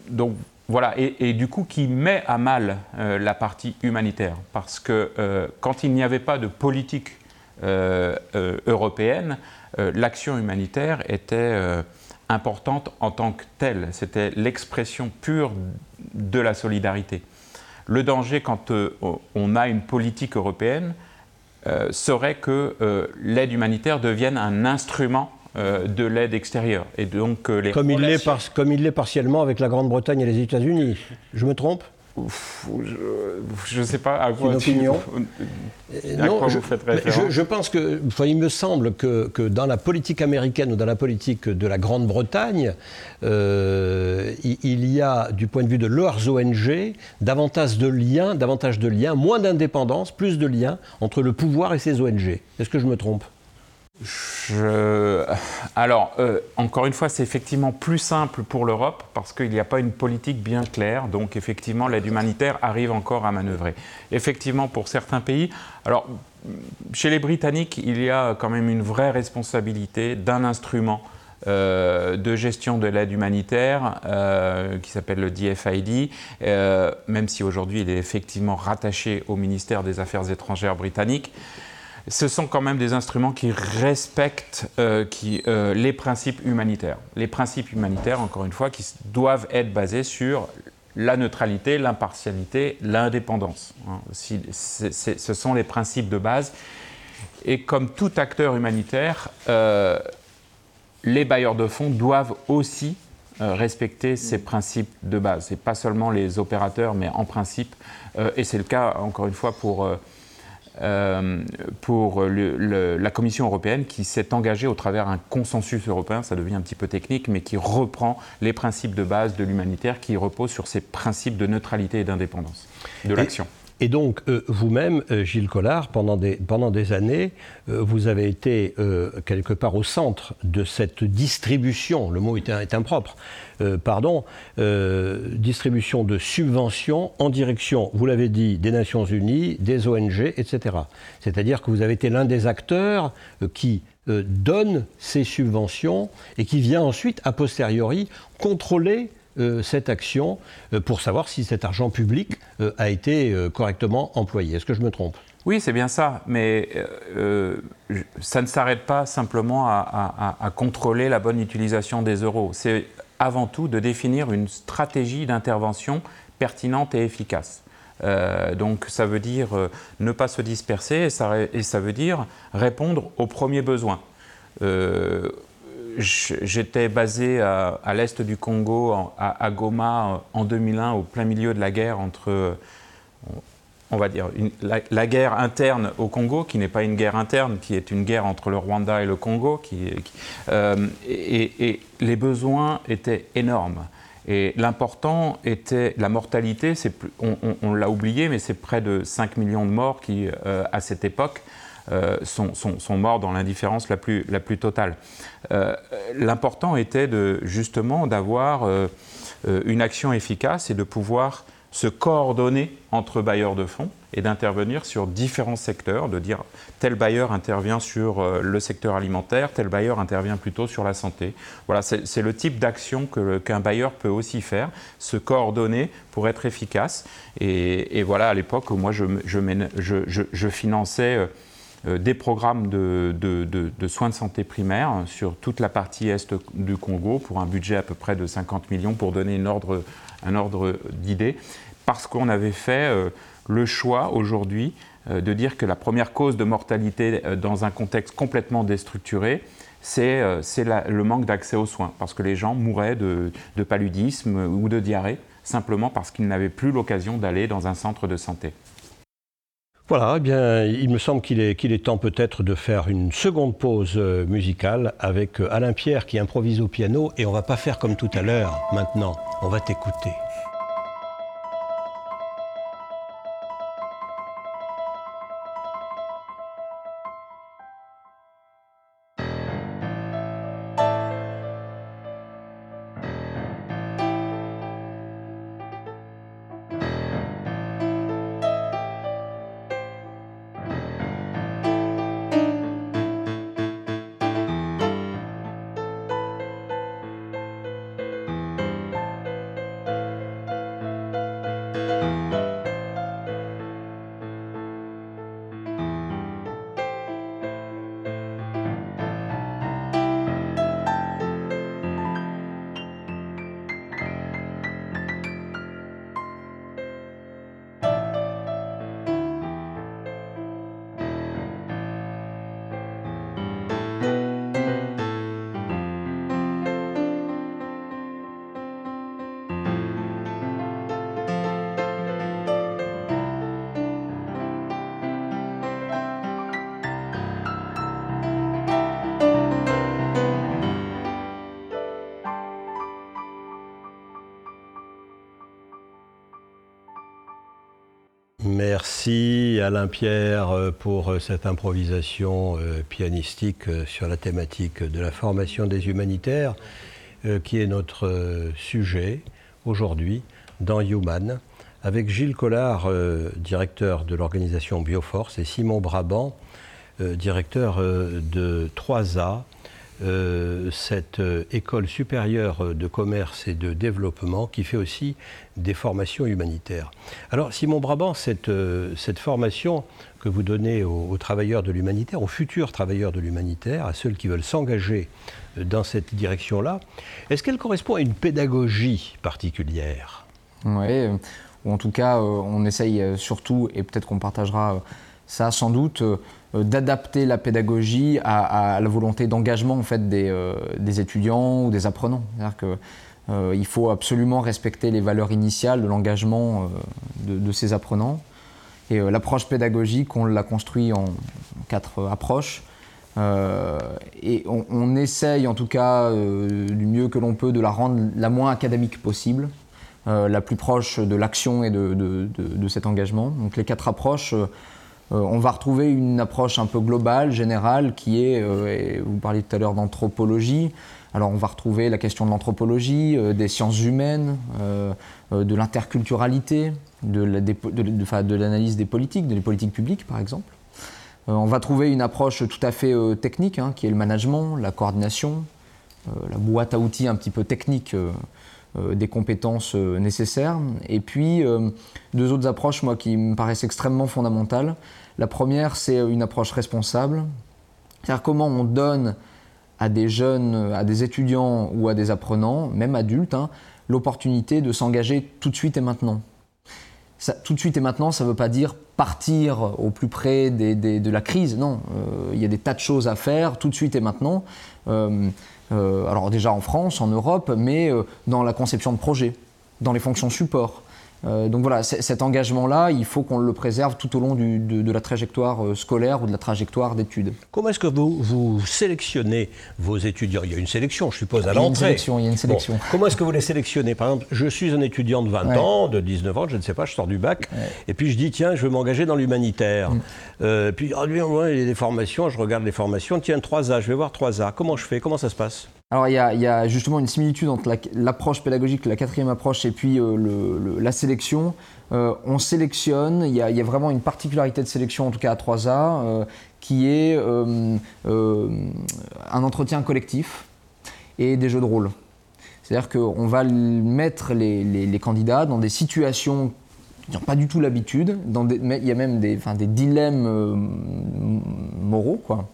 donc voilà, et, du coup qui met à mal la partie humanitaire, parce que quand il n'y avait pas de politique européenne, euh, l'action humanitaire était importante en tant que telle. C'était l'expression pure de la solidarité. Le danger quand on a une politique européenne serait que l'aide humanitaire devienne un instrument de l'aide extérieure. Et donc, les comme, il comme il l'est partiellement avec la Grande-Bretagne et les États-Unis. Je me trompe? Je ne sais pas à quoi, opinion. non, je, vous faites référence. Je, pense que, il me semble que, que, dans la politique américaine ou dans la politique de la Grande-Bretagne, euh, il, y a, du point de vue de leurs ONG, davantage de liens, davantage de liens, moins d'indépendance, plus de liens entre le pouvoir et ses ONG. Est-ce que je me trompe? Je... Alors, euh, encore une fois, c'est effectivement plus simple pour l'Europe parce qu'il n'y a pas une politique bien claire. Donc, effectivement, l'aide humanitaire arrive encore à manœuvrer. Effectivement, pour certains pays, alors, chez les Britanniques, il y a quand même une vraie responsabilité d'un instrument euh, de gestion de l'aide humanitaire euh, qui s'appelle le DFID, même si aujourd'hui il est effectivement rattaché au ministère des Affaires étrangères britannique ce sont quand même des instruments qui respectent euh, euh, les principes humanitaires. Les principes humanitaires, encore une fois, qui doivent être basés sur la neutralité, l'impartialité, l'indépendance. Hein. ce sont les principes de base. Et comme tout acteur humanitaire, euh, les bailleurs de fonds doivent aussi respecter ces principes de base. Et pas seulement les opérateurs, mais en principe. et c'est le cas, encore une fois, pour euh, pour la Commission européenne qui s'est engagée au travers d'un consensus européen, ça devient un petit peu technique, mais qui reprend les principes de base de l'humanitaire qui reposent sur ces principes de neutralité et d'indépendance de l'action. Et donc, euh, vous-même, euh, Gilles Collard, pendant des, années, euh, vous avez été quelque part au centre de cette distribution, le mot est, est impropre, pardon, distribution de subventions en direction, vous l'avez dit, des Nations Unies, des ONG, etc. C'est-à-dire que vous avez été l'un des acteurs qui donne ces subventions et qui vient ensuite, a posteriori, contrôler euh, cette action euh, pour savoir si cet argent public euh, a été correctement employé. Est-ce que je me trompe? Oui, c'est bien ça, mais ça ne s'arrête pas simplement à, contrôler la bonne utilisation des euros. C'est avant tout de définir une stratégie d'intervention pertinente et efficace. donc ça veut dire ne pas se disperser et ça, et ça, veut dire répondre aux premiers besoins j'étais basé à, l'est du Congo, à, Goma, en 2001, au plein milieu de la guerre entre, on va dire, la, guerre interne au Congo, qui n'est pas une guerre interne, qui est une guerre entre le Rwanda et le Congo, euh, et, les besoins étaient énormes. Et l'important était la mortalité, on, l'a oublié, mais c'est près de 5 millions de morts qui, euh, à cette époque, euh, sont, morts dans l'indifférence la plus, totale. Euh, l'important était justement d'avoir une action efficace et de pouvoir se coordonner entre bailleurs de fonds et d'intervenir sur différents secteurs, de dire tel bailleur intervient sur euh, le secteur alimentaire, tel bailleur intervient plutôt sur la santé. Voilà, c'est le type d'action qu'un bailleur peut aussi faire, se coordonner pour être efficace. Et, voilà, à l'époque, moi, je, finançais euh, euh, des programmes de, soins de santé primaires sur toute la partie est du Congo pour un budget à peu près de 50 millions pour donner un ordre d'idée, parce qu'on avait fait le choix aujourd'hui euh, de dire que la première cause de mortalité euh, dans un contexte complètement déstructuré, c'est euh, le manque d'accès aux soins, parce que les gens mouraient de, paludisme ou de diarrhée, simplement parce qu'ils n'avaient plus l'occasion d'aller dans un centre de santé. Voilà, eh il me semble qu'il est, temps peut-être de faire une seconde pause musicale avec Alain Pierre qui improvise au piano, et on va pas faire comme tout à l'heure maintenant, on va t'écouter. Merci Alain Pierre euh, pour euh, cette improvisation euh, pianistique sur la thématique de la formation des humanitaires, qui est notre sujet aujourd'hui dans Human, avec Gilles Collard, directeur de l'organisation Bioforce, et Simon Brabant, directeur de 3A, euh, cette euh, école supérieure de commerce et de développement qui fait aussi des formations humanitaires. Alors Simon Brabant, cette, euh, cette formation que vous donnez aux, travailleurs de l'humanitaire, aux futurs travailleurs de l'humanitaire, à ceux qui veulent s'engager dans cette direction-là, est-ce qu'elle correspond à une pédagogie particulière? Oui, ou en tout cas on essaye surtout, et peut-être qu'on partagera ça sans doute, d'adapter la pédagogie à, la volonté d'engagement en fait, des, euh, des, étudiants ou des apprenants. C'est-à-dire qu'il euh, faut absolument respecter les valeurs initiales de l'engagement de, ces apprenants. Et l'approche pédagogique, on l'a construit en quatre approches. et on, essaye en tout cas du mieux que l'on peut de la rendre la moins académique possible, la plus proche de l'action et de, de, de, cet engagement. Donc les quatre approches euh, on va retrouver une approche un peu globale, générale, qui est, euh, vous parliez tout à l'heure d'anthropologie, alors on va retrouver la question de l'anthropologie, euh, des sciences humaines, de l'interculturalité, de l'analyse des politiques, des politiques publiques par exemple. on va trouver une approche tout à fait technique, hein, qui est le management, la coordination, la boîte à outils un petit peu technique des compétences nécessaires. Et puis deux autres approches, moi, qui me paraissent extrêmement fondamentales. La première, c'est une approche responsable. C'est-à-dire comment on donne à des jeunes, à des étudiants ou à des apprenants, même adultes, hein, l'opportunité de s'engager tout de suite et maintenant. tout de suite et maintenant, ça ne veut pas dire partir au plus près de la crise. Non, euh, il y a des tas de choses à faire tout de suite et maintenant. Euh, euh, alors déjà en France, en Europe, mais dans la conception de projets, dans les fonctions support, Euh, donc voilà, cet engagement-là, il faut qu'on le préserve tout au long de, la trajectoire euh, scolaire ou de la trajectoire d'études. Comment est-ce que vous, vous, sélectionnez vos étudiants? Il y a une sélection, je suppose, à l'entrée. Il y a une sélection. comment est-ce que vous les sélectionnez? Par exemple, je suis un étudiant de 20 ans, de 19 ans, je ne sais pas, je sors du bac, et puis je dis, tiens, je veux m'engager dans l'humanitaire. Mm. Euh, puis, oh, lui, il y a des formations, je regarde les formations, tiens, 3A, je vais voir 3A. Comment je fais? Comment ça se passe? Alors il y, a, justement une similitude entre l'approche pédagogique, la quatrième approche, et puis euh, la sélection. Euh, on sélectionne, il y, a, vraiment une particularité de sélection, en tout cas à 3A, euh, qui est un entretien collectif et des jeux de rôle. C'est-à-dire qu'on va mettre les, candidats dans des situations qui n'ont pas du tout l'habitude, il y a même des, des dilemmes moraux. Quoi.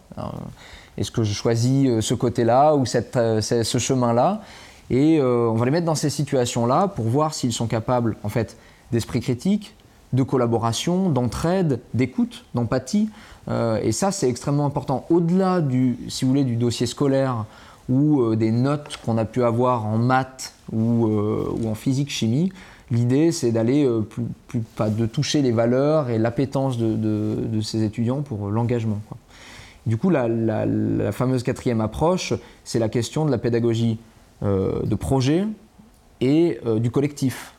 Est-ce que je choisis euh, ce côté-là ou euh, ce chemin-là? Et euh, on va les mettre dans ces situations-là pour voir s'ils sont capables, en fait, d'esprit critique, de collaboration, d'entraide, d'écoute, d'empathie. et ça, c'est extrêmement important. Au-delà du, si vous voulez, du dossier scolaire ou des notes qu'on a pu avoir en maths ou, en physique-chimie, l'idée, c'est d'aller plus, de toucher les valeurs et l'appétence de, de, ces étudiants pour l'engagement. Du coup, la, fameuse quatrième approche, c'est la question de la pédagogie euh, de projet et euh, du collectif.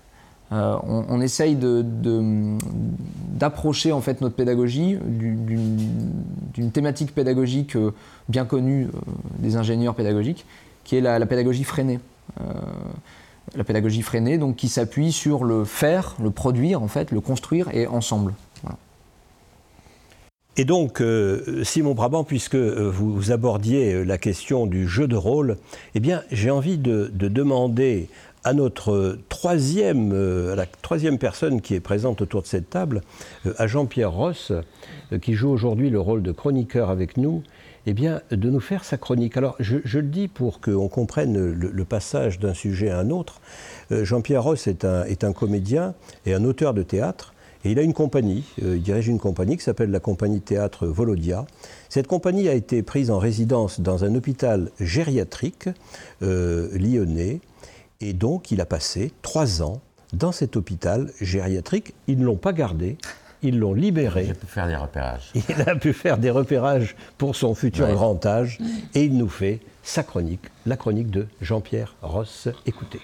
Euh, on, essaye d'approcher en fait notre pédagogie d'une thématique pédagogique bien connue des ingénieurs pédagogiques, qui est la, la pédagogie freinée. la pédagogie freinée, donc qui s'appuie sur le faire, le produire en fait, le construire et ensemble. Et donc, euh, Simon Brabant, puisque euh, vous abordiez euh, la question du jeu de rôle, eh bien, j'ai envie de, demander à notre troisième, la troisième personne qui est présente autour de cette table, à Jean-Pierre Ross, qui joue aujourd'hui le rôle de chroniqueur avec nous, eh bien, de nous faire sa chronique. Alors, je, le dis pour qu'on comprenne le, passage d'un sujet à un autre. Jean-Pierre Ross est un comédien et un auteur de théâtre. Et il a une compagnie, euh, il dirige une compagnie qui s'appelle la compagnie théâtre Volodia. Cette compagnie a été prise en résidence dans un hôpital gériatrique euh, lyonnais. Et donc, il a passé trois ans dans cet hôpital gériatrique. Ils ne l'ont pas gardé. Ils l'ont libéré. Il a pu faire des repérages. Il a pu faire des repérages pour son futur grand âge. Et il nous fait sa chronique, la chronique de Jean-Pierre Ross. Écoutez.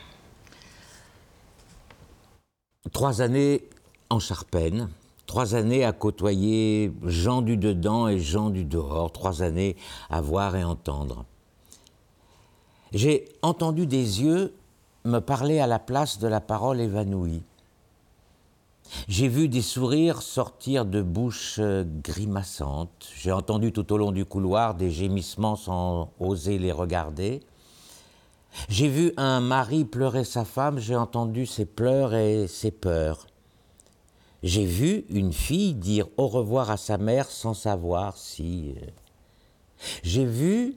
Trois années en Charpennes, trois années à côtoyer gens du dedans et gens du dehors, trois années à voir et entendre. J'ai entendu des yeux me parler à la place de la parole évanouie. J'ai vu des sourires sortir de bouches grimaçantes. J'ai entendu tout au long du couloir des gémissements sans oser les regarder. J'ai vu un mari pleurer sa femme, j'ai entendu ses pleurs et ses peurs. J'ai vu une fille dire au revoir à sa mère sans savoir si... Euh, j'ai vu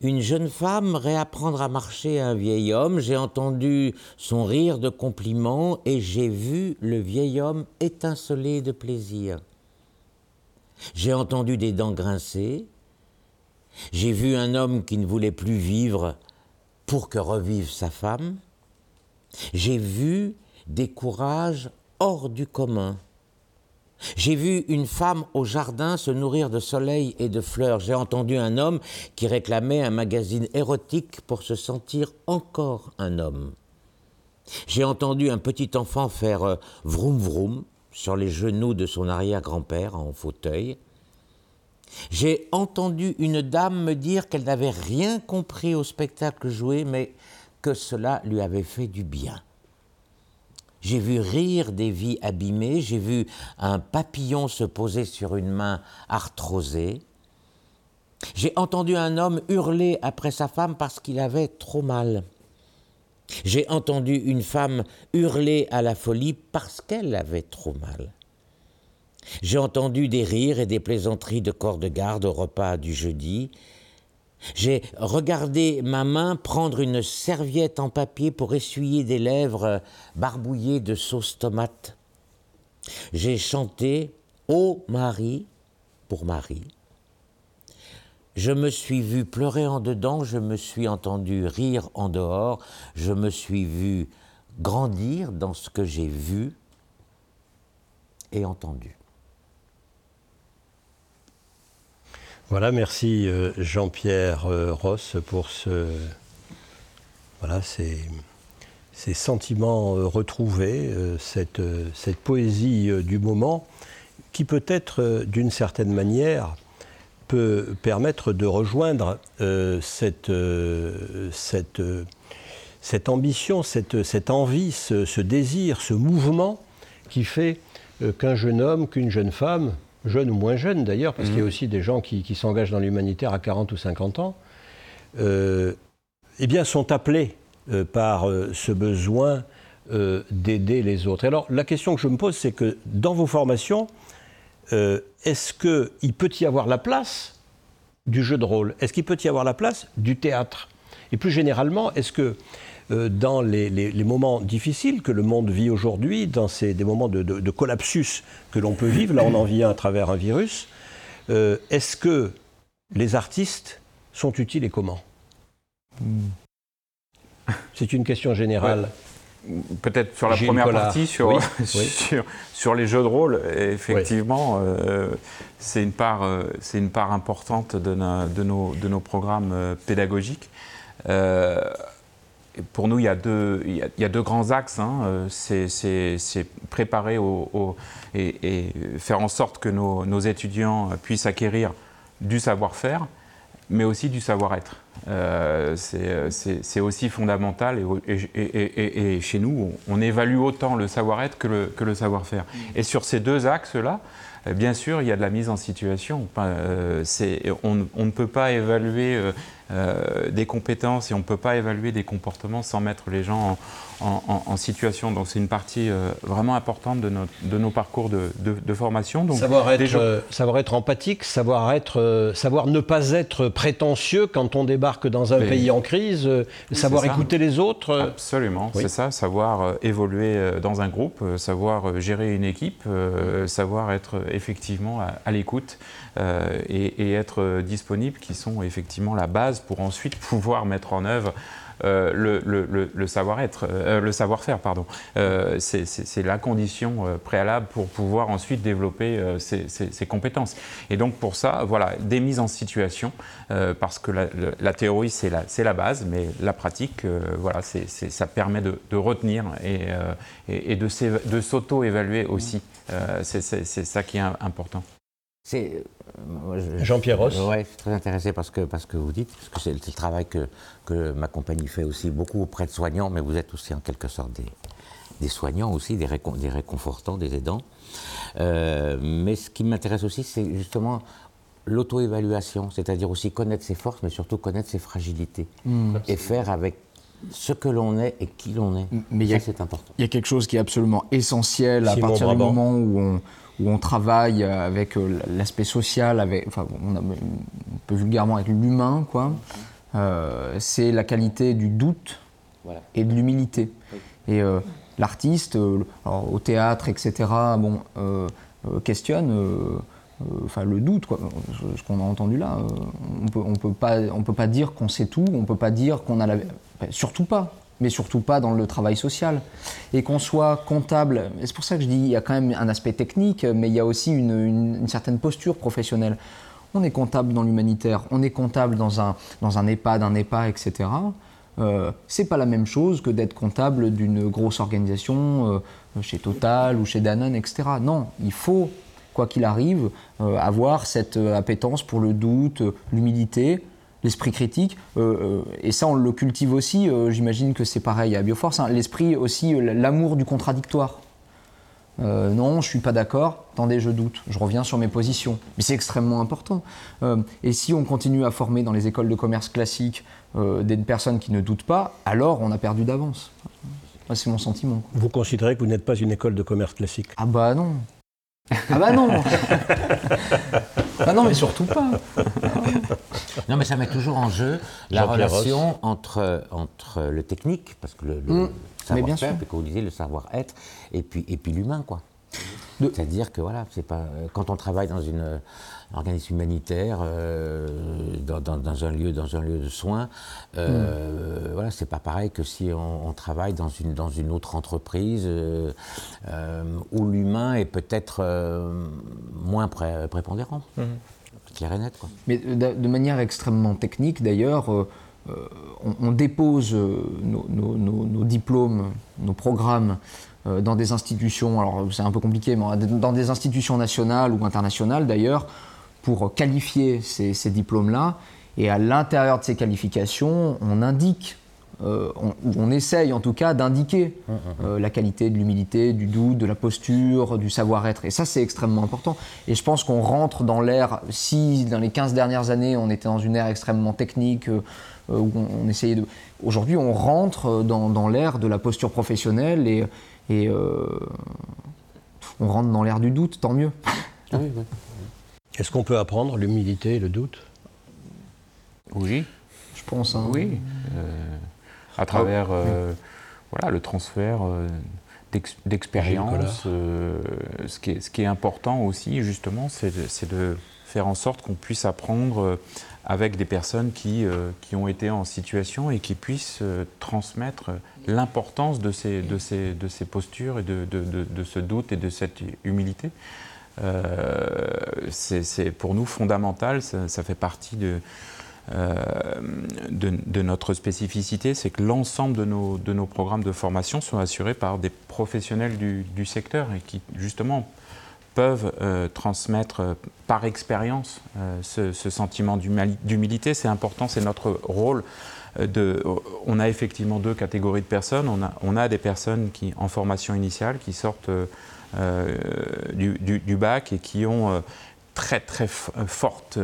une jeune femme réapprendre à marcher à un vieil homme, j'ai entendu son rire de compliment et j'ai vu le vieil homme étinceler de plaisir. J'ai entendu des dents grincer, j'ai vu un homme qui ne voulait plus vivre pour que revive sa femme, j'ai vu des courages hors du commun. J'ai vu une femme au jardin se nourrir de soleil et de fleurs. J'ai entendu un homme qui réclamait un magazine érotique pour se sentir encore un homme. J'ai entendu un petit enfant faire euh, vroom vroom sur les genoux de son arrière-grand-père en fauteuil. J'ai entendu une dame me dire qu'elle n'avait rien compris au spectacle joué, mais que cela lui avait fait du bien. J'ai vu rire des vies abîmées, j'ai vu un papillon se poser sur une main arthrosée. J'ai entendu un homme hurler après sa femme parce qu'il avait trop mal. J'ai entendu une femme hurler à la folie parce qu'elle avait trop mal. J'ai entendu des rires et des plaisanteries de corps de garde au repas du jeudi, j'ai regardé ma main prendre une serviette en papier pour essuyer des lèvres barbouillées de sauce tomate. J'ai chanté Ô Marie pour Marie. Je me suis vu pleurer en dedans, je me suis entendu rire en dehors, je me suis vu grandir dans ce que j'ai vu et entendu. Voilà, merci euh, Jean-Pierre euh, Ross pour ces, sentiments euh, retrouvés, cette, poésie du moment qui peut-être d'une certaine manière peut permettre de rejoindre cette, ambition, cette, envie, ce, désir, ce mouvement qui fait qu'un jeune homme, qu'une jeune femme, jeunes ou moins jeunes d'ailleurs, parce qu'il y a mhm. aussi des gens qui, s'engagent dans l'humanitaire à 40 ou 50 ans, euh, eh bien, sont appelés euh, par euh, ce besoin d'aider les autres. alors, la question que je me pose, c'est que dans vos formations, est-ce qu'il peut y avoir la place du jeu de rôle? Est-ce qu'il peut y avoir la place du théâtre? Et plus généralement, est-ce que dans les, moments difficiles que le monde vit aujourd'hui, dans ces, des moments de, collapsus que l'on peut vivre, là on en vient à travers un virus, euh, est-ce que les artistes sont utiles et comment? C'est une question générale. Peut-être sur la première partie, sur, sur, les jeux de rôle, effectivement, euh, c'est une, part, une part importante de, de, nos, de nos, programmes pédagogiques pour nous, il y a deux, il y a, deux grands axes. Hein. Euh, c'est préparer et, faire en sorte que nos, étudiants puissent acquérir du savoir-faire, mais aussi du savoir-être. Euh, c'est aussi fondamental et, chez nous, on, évalue autant le savoir-être que le, savoir-faire. Mmh. Et sur ces deux axes-là, euh, bien sûr, il y a de la mise en situation. Euh, on, on, ne peut pas évaluer euh, des compétences et on ne peut pas évaluer des comportements sans mettre les gens en, situation. Donc c'est une partie vraiment importante de, de nos parcours de, formation. Donc, savoir, être, savoir être empathique, savoir, être, savoir ne pas être prétentieux quand on débarque dans un pays en crise, savoir écouter les autres. Absolument, c'est ça, savoir évoluer dans un groupe, savoir gérer une équipe, savoir être effectivement à, l'écoute euh, et, être disponible, qui sont effectivement la base pour ensuite pouvoir mettre en œuvre euh, le, savoir-être, euh, le savoir-faire, pardon. c'est la condition préalable pour pouvoir ensuite développer ces, compétences. Et donc pour ça, voilà, des mises en situation, parce que la, théorie c'est la, la, base, mais la pratique, voilà, ça permet de, retenir et, et de s'auto-évaluer aussi. Euh, c'est ça qui est important. C'est Jean-Pierre Ross. Oui, je suis très intéressé parce que, parce que vous dites, parce que c'est le travail que, que ma compagnie fait aussi beaucoup auprès de soignants, mais vous êtes aussi en quelque sorte des, des soignants aussi, des, des réconfortants, des aidants. Euh, mais ce qui m'intéresse aussi, c'est justement l'auto-évaluation, c'est-à-dire aussi connaître ses forces, mais surtout connaître ses fragilités mmh. et faire avec ce que l'on est et qui l'on est. Mais c'est important. Il y a quelque chose qui est absolument essentiel à partir du moment où on, où on travaille avec euh, l'aspect social, avec, enfin, on, peut vulgairement avec l'humain, quoi. Euh, c'est la qualité du doute et de l'humilité. Et euh, l'artiste, au théâtre, etc., bon, questionne enfin le doute, quoi, ce qu'on a entendu là. on peut, on peut pas, on peut pas dire qu'on sait tout, on peut pas dire qu'on a la, surtout pas, mais surtout pas dans le travail social. Et qu'on soit comptable, c'est pour ça que je dis, il y a quand même un aspect technique, mais il y a aussi une, certaine posture professionnelle. On est comptable dans l'humanitaire, on est comptable dans un, dans un EHPAD, un EHPA, etc. Euh, c'est pas la même chose que d'être comptable d'une grosse organisation euh, chez Total ou chez Danone, etc. Non, il faut, quoi qu'il arrive, euh, avoir cette appétence pour le doute, l'humilité, l'esprit critique, euh, euh, et ça on le cultive aussi, euh, j'imagine que c'est pareil à Bioforce, hein. l'esprit aussi, l'amour du contradictoire. non, je suis pas d'accord, attendez, je doute, je reviens sur mes positions. Mais c'est extrêmement important. et si on continue à former dans les écoles de commerce classiques des personnes qui ne doutent pas, alors on a perdu d'avance. C'est mon sentiment. Vous considérez que vous n'êtes pas une école de commerce classique? Ah bah non. Ah bah non Ah non, mais surtout pas Non, mais ça met toujours en jeu la relation entre, entre le technique, parce que le, mmh. savoir-faire, comme vous disiez, le savoir-être, et puis, et puis l'humain, quoi. C'est-à-dire que voilà, c'est pas quand on travaille dans une organisme humanitaire, euh, dans, un lieu, dans un lieu de soins. Hmm. Voilà, c'est pas pareil que si on, travaille dans une, dans une autre entreprise euh, où l'humain est peut-être moins prépondérant. Hmm. Clair et net. Quoi. Mais de, manière extrêmement technique, d'ailleurs, on, dépose nos, nos, diplômes, nos programmes dans des institutions, alors c'est un peu compliqué, mais dans des institutions nationales ou internationales d'ailleurs, pour qualifier ces, diplômes-là. Et à l'intérieur de ces qualifications, on indique, euh, on, on, essaye en tout cas d'indiquer mmh, mmh, mmh. Euh, la qualité de l'humilité, du doute, de la posture, du savoir-être. Et ça, c'est extrêmement important. Et je pense qu'on rentre dans l'ère, si dans les 15 dernières années, on était dans une ère extrêmement technique, euh, où on, essayait de... Aujourd'hui, on rentre dans, dans l'ère de la posture professionnelle et, et on rentre dans l'ère du doute, tant mieux. Oui, oui. Est-ce qu'on peut apprendre l'humilité et le doute? Oui. Je pense. Hein. Oui. Euh, à travers euh, voilà, le transfert euh, d'expérience. ce, qui est, ce qui est important aussi, justement, c'est de, faire en sorte qu'on puisse apprendre avec des personnes qui, qui ont été en situation et qui puissent transmettre l'importance de ces, de, ces, de ces postures et de, de, ce doute et de cette humilité. Euh, c'est pour nous fondamental, ça, fait partie de, euh, de, notre spécificité, c'est que l'ensemble de nos, programmes de formation sont assurés par des professionnels du, secteur et qui justement peuvent euh, transmettre par expérience ce, sentiment d'humilité. C'est important, c'est notre rôle. On a effectivement deux catégories de personnes. On a, on a des personnes qui, en formation initiale qui sortent euh, du, bac et qui ont euh, très très euh, forte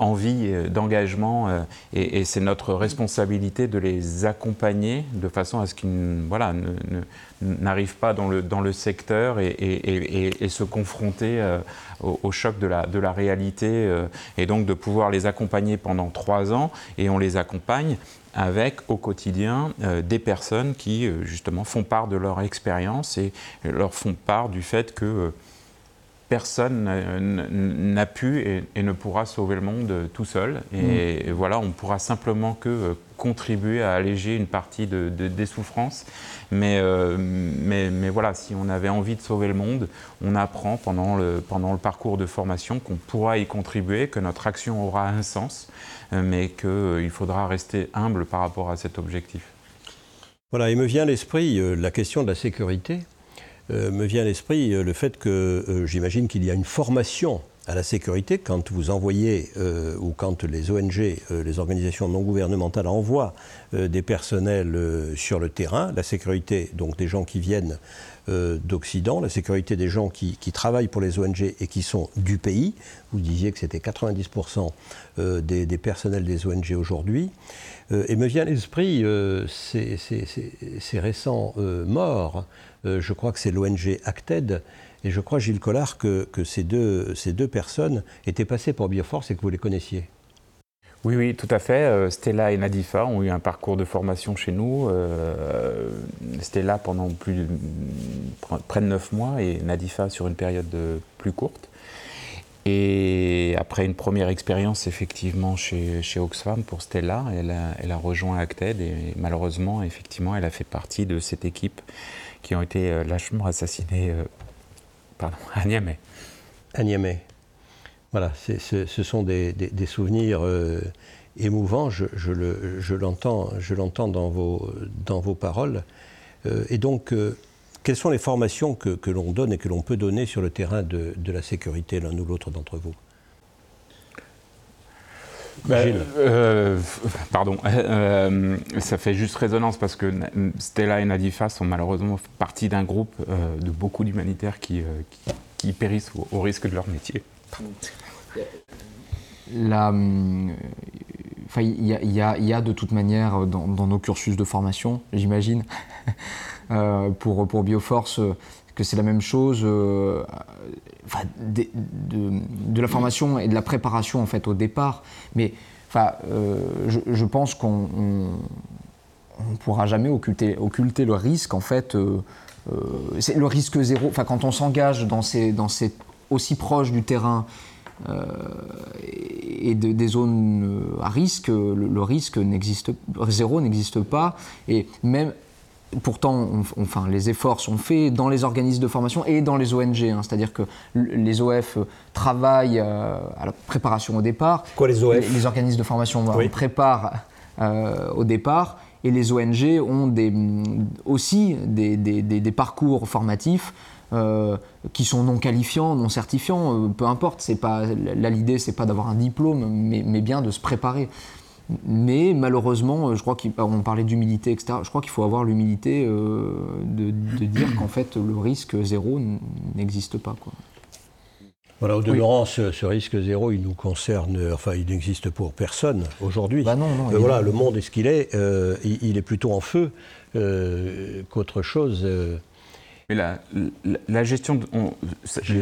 envie d'engagement et, c'est notre responsabilité de les accompagner de façon à ce qu'ils voilà, n'arrivent pas dans le, dans le secteur et, se confronter au, choc de la, de la réalité et donc de pouvoir les accompagner pendant trois ans et on les accompagne avec au quotidien euh, des personnes qui euh, justement font part de leur expérience et leur font part du fait que euh, personne n'a pu et, ne pourra sauver le monde tout seul. Et, mm. voilà, on pourra simplement que contribuer à alléger une partie de, des souffrances. Mais, mais, mais, voilà, si on avait envie de sauver le monde, on apprend pendant le, pendant le parcours de formation qu'on pourra y contribuer, que notre action aura un sens euh, mais qu'il euh, faudra rester humble par rapport à cet objectif. Voilà, il me vient à l'esprit euh, la question de la sécurité. Me vient à l'esprit le fait que j'imagine qu'il y a une formation à la sécurité quand vous envoyez ou quand les ONG, les organisations non gouvernementales envoient des personnels sur le terrain, la sécurité donc des gens qui viennent euh, d'Occident, la sécurité des gens qui, travaillent pour les ONG et qui sont du pays. Vous disiez que c'était 90% euh, des, personnels des ONG aujourd'hui. Euh, et me vient à l'esprit ces, récents morts. Je crois que c'est l'ONG Acted. Et je crois, Gilles Collard, que, ces, deux, personnes étaient passées pour Bioforce et que vous les connaissiez. Oui, oui, tout à fait. Euh, Stella et Nadifa ont eu un parcours de formation chez nous. Euh, Stella pendant plus près de neuf mois et Nadifa sur une période plus courte. Et après une première expérience effectivement chez, chez Oxfam pour Stella, elle a rejoint Acted et malheureusement, effectivement, elle a fait partie de cette équipe qui ont été euh, lâchement assassinés pardon, à Niamey. À Niamey. Voilà, ce sont des, souvenirs euh, émouvants, je, l'entends dans vos, dans vos paroles. Euh, et donc, euh, quelles sont les formations que, l'on donne et que l'on peut donner sur le terrain de, la sécurité, l'un ou l'autre d'entre vous? Ben, pardon, ça fait juste résonance parce que Stella et Nadifa sont malheureusement partie d'un groupe de beaucoup d'humanitaires qui, périssent au, risque de leur métier. Hum, il y, a de toute manière dans, nos cursus de formation, j'imagine, euh, pour, pour Bioforce, que c'est la même chose, euh, de, la formation et de la préparation en fait au départ. Mais enfin, euh, je, pense qu'on pourra jamais occulter, occulter le risque en fait. c'est le risque zéro. Enfin, quand on s'engage dans ces, dans ces aussi proche du terrain et des zones à risque, le, risque n'existe, zéro n'existe pas. Et même Pourtant, enfin, les efforts sont faits dans les organismes de formation et dans les ONG. Hein. C'est-à-dire que les OF travaillent euh, à la préparation au départ. Quoi les OF les, organismes de formation préparent euh, au départ. Et les ONG ont des, aussi des, des, parcours formatifs euh, qui sont non qualifiants, non certifiants, peu importe. Pas, là, l'idée, c'est pas d'avoir un diplôme, mais, mais, bien de se préparer. Mais malheureusement, euh, je crois qu'on parlait d'humilité, etc. Je crois qu'il faut avoir l'humilité euh, de, dire qu'en fait, le risque zéro n'existe pas. Quoi. Voilà, au demeurant, ce, risque zéro, il nous concerne, enfin, il n'existe pour personne aujourd'hui. Bah non, non, euh, voilà, le monde est ce qu'il est, il, est plutôt en feu qu'autre chose. Mais la, la, gestion, de,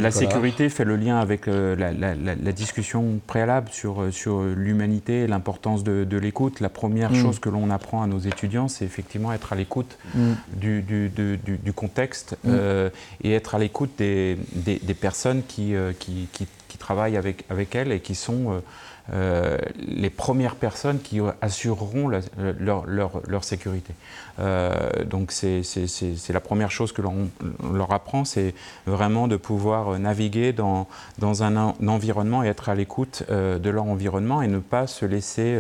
la sécurité fait le lien avec euh, la, discussion préalable sur, euh, sur l'humanité et l'importance de, l'écoute. La première mm. chose que l'on apprend à nos étudiants, c'est effectivement être à l'écoute mm. du, du, du, contexte mm. euh, et être à l'écoute des, des, des, personnes qui, qui, qui, qui, travaillent avec, avec elles et qui sont euh, les premières personnes qui assureront leur, leur, sécurité. Euh, donc c'est la première chose que l'on leur apprend, c'est vraiment de pouvoir naviguer dans, dans un, environnement et être à l'écoute euh, de leur environnement et ne pas se laisser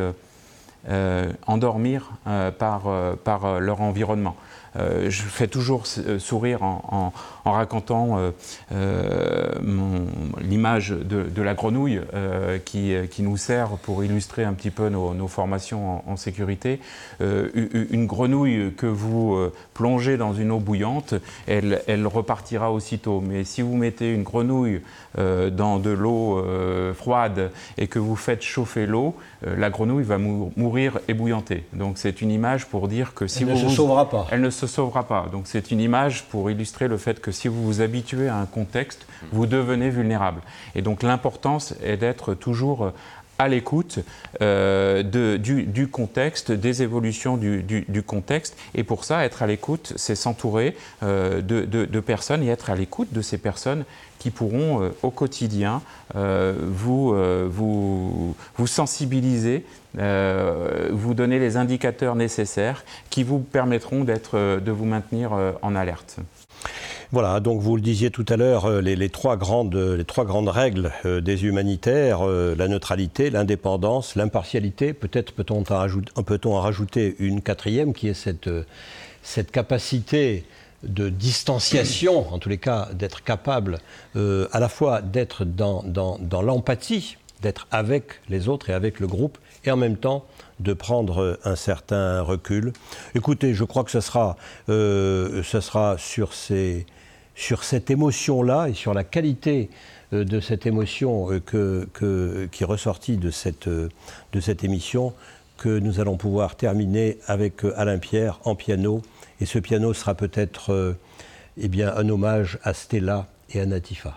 endormir par, par leur environnement. Euh, je fais toujours euh, sourire en, racontant euh, l'image de, la grenouille qui, nous sert pour illustrer un petit peu nos, formations en, sécurité. une grenouille que vous plongez dans une eau bouillante, elle, elle repartira aussitôt. Mais si vous mettez une grenouille dans de l'eau froide et que vous faites chauffer l'eau, la grenouille va mourir ébouillantée. Donc c'est une image pour dire que si elle vous... Ne se sauvera pas. Elle ne se sauvera pas. Donc c'est une image pour illustrer le fait que si vous vous habituez à un contexte, vous devenez vulnérable. Et donc l'importance est d'être toujours à l'écoute euh, du, contexte, des évolutions du, contexte. Et pour ça, être à l'écoute, c'est s'entourer euh, de, personnes et être à l'écoute de ces personnes qui pourront euh, au quotidien vous, vous, vous sensibiliser, vous donner les indicateurs nécessaires qui vous permettront de vous maintenir en alerte. Voilà, donc vous le disiez tout à l'heure, euh, les, trois grandes, les trois grandes règles euh, des humanitaires, euh, la neutralité, l'indépendance, l'impartialité, peut-être peut-on en, rajouter une quatrième qui est cette, cette capacité de distanciation, en tous les cas d'être capable à la fois d'être dans, dans, l'empathie, d'être avec les autres et avec le groupe, et en même temps de prendre un certain recul. Écoutez, je crois que ce sera, ce sera sur cette émotion-là et sur la qualité euh, de cette émotion euh, qui est ressortie de cette, euh, de cette émission que nous allons pouvoir terminer avec Alain Pierre en piano. Et ce piano sera peut-être eh bien, un hommage à Stella et à Natifa.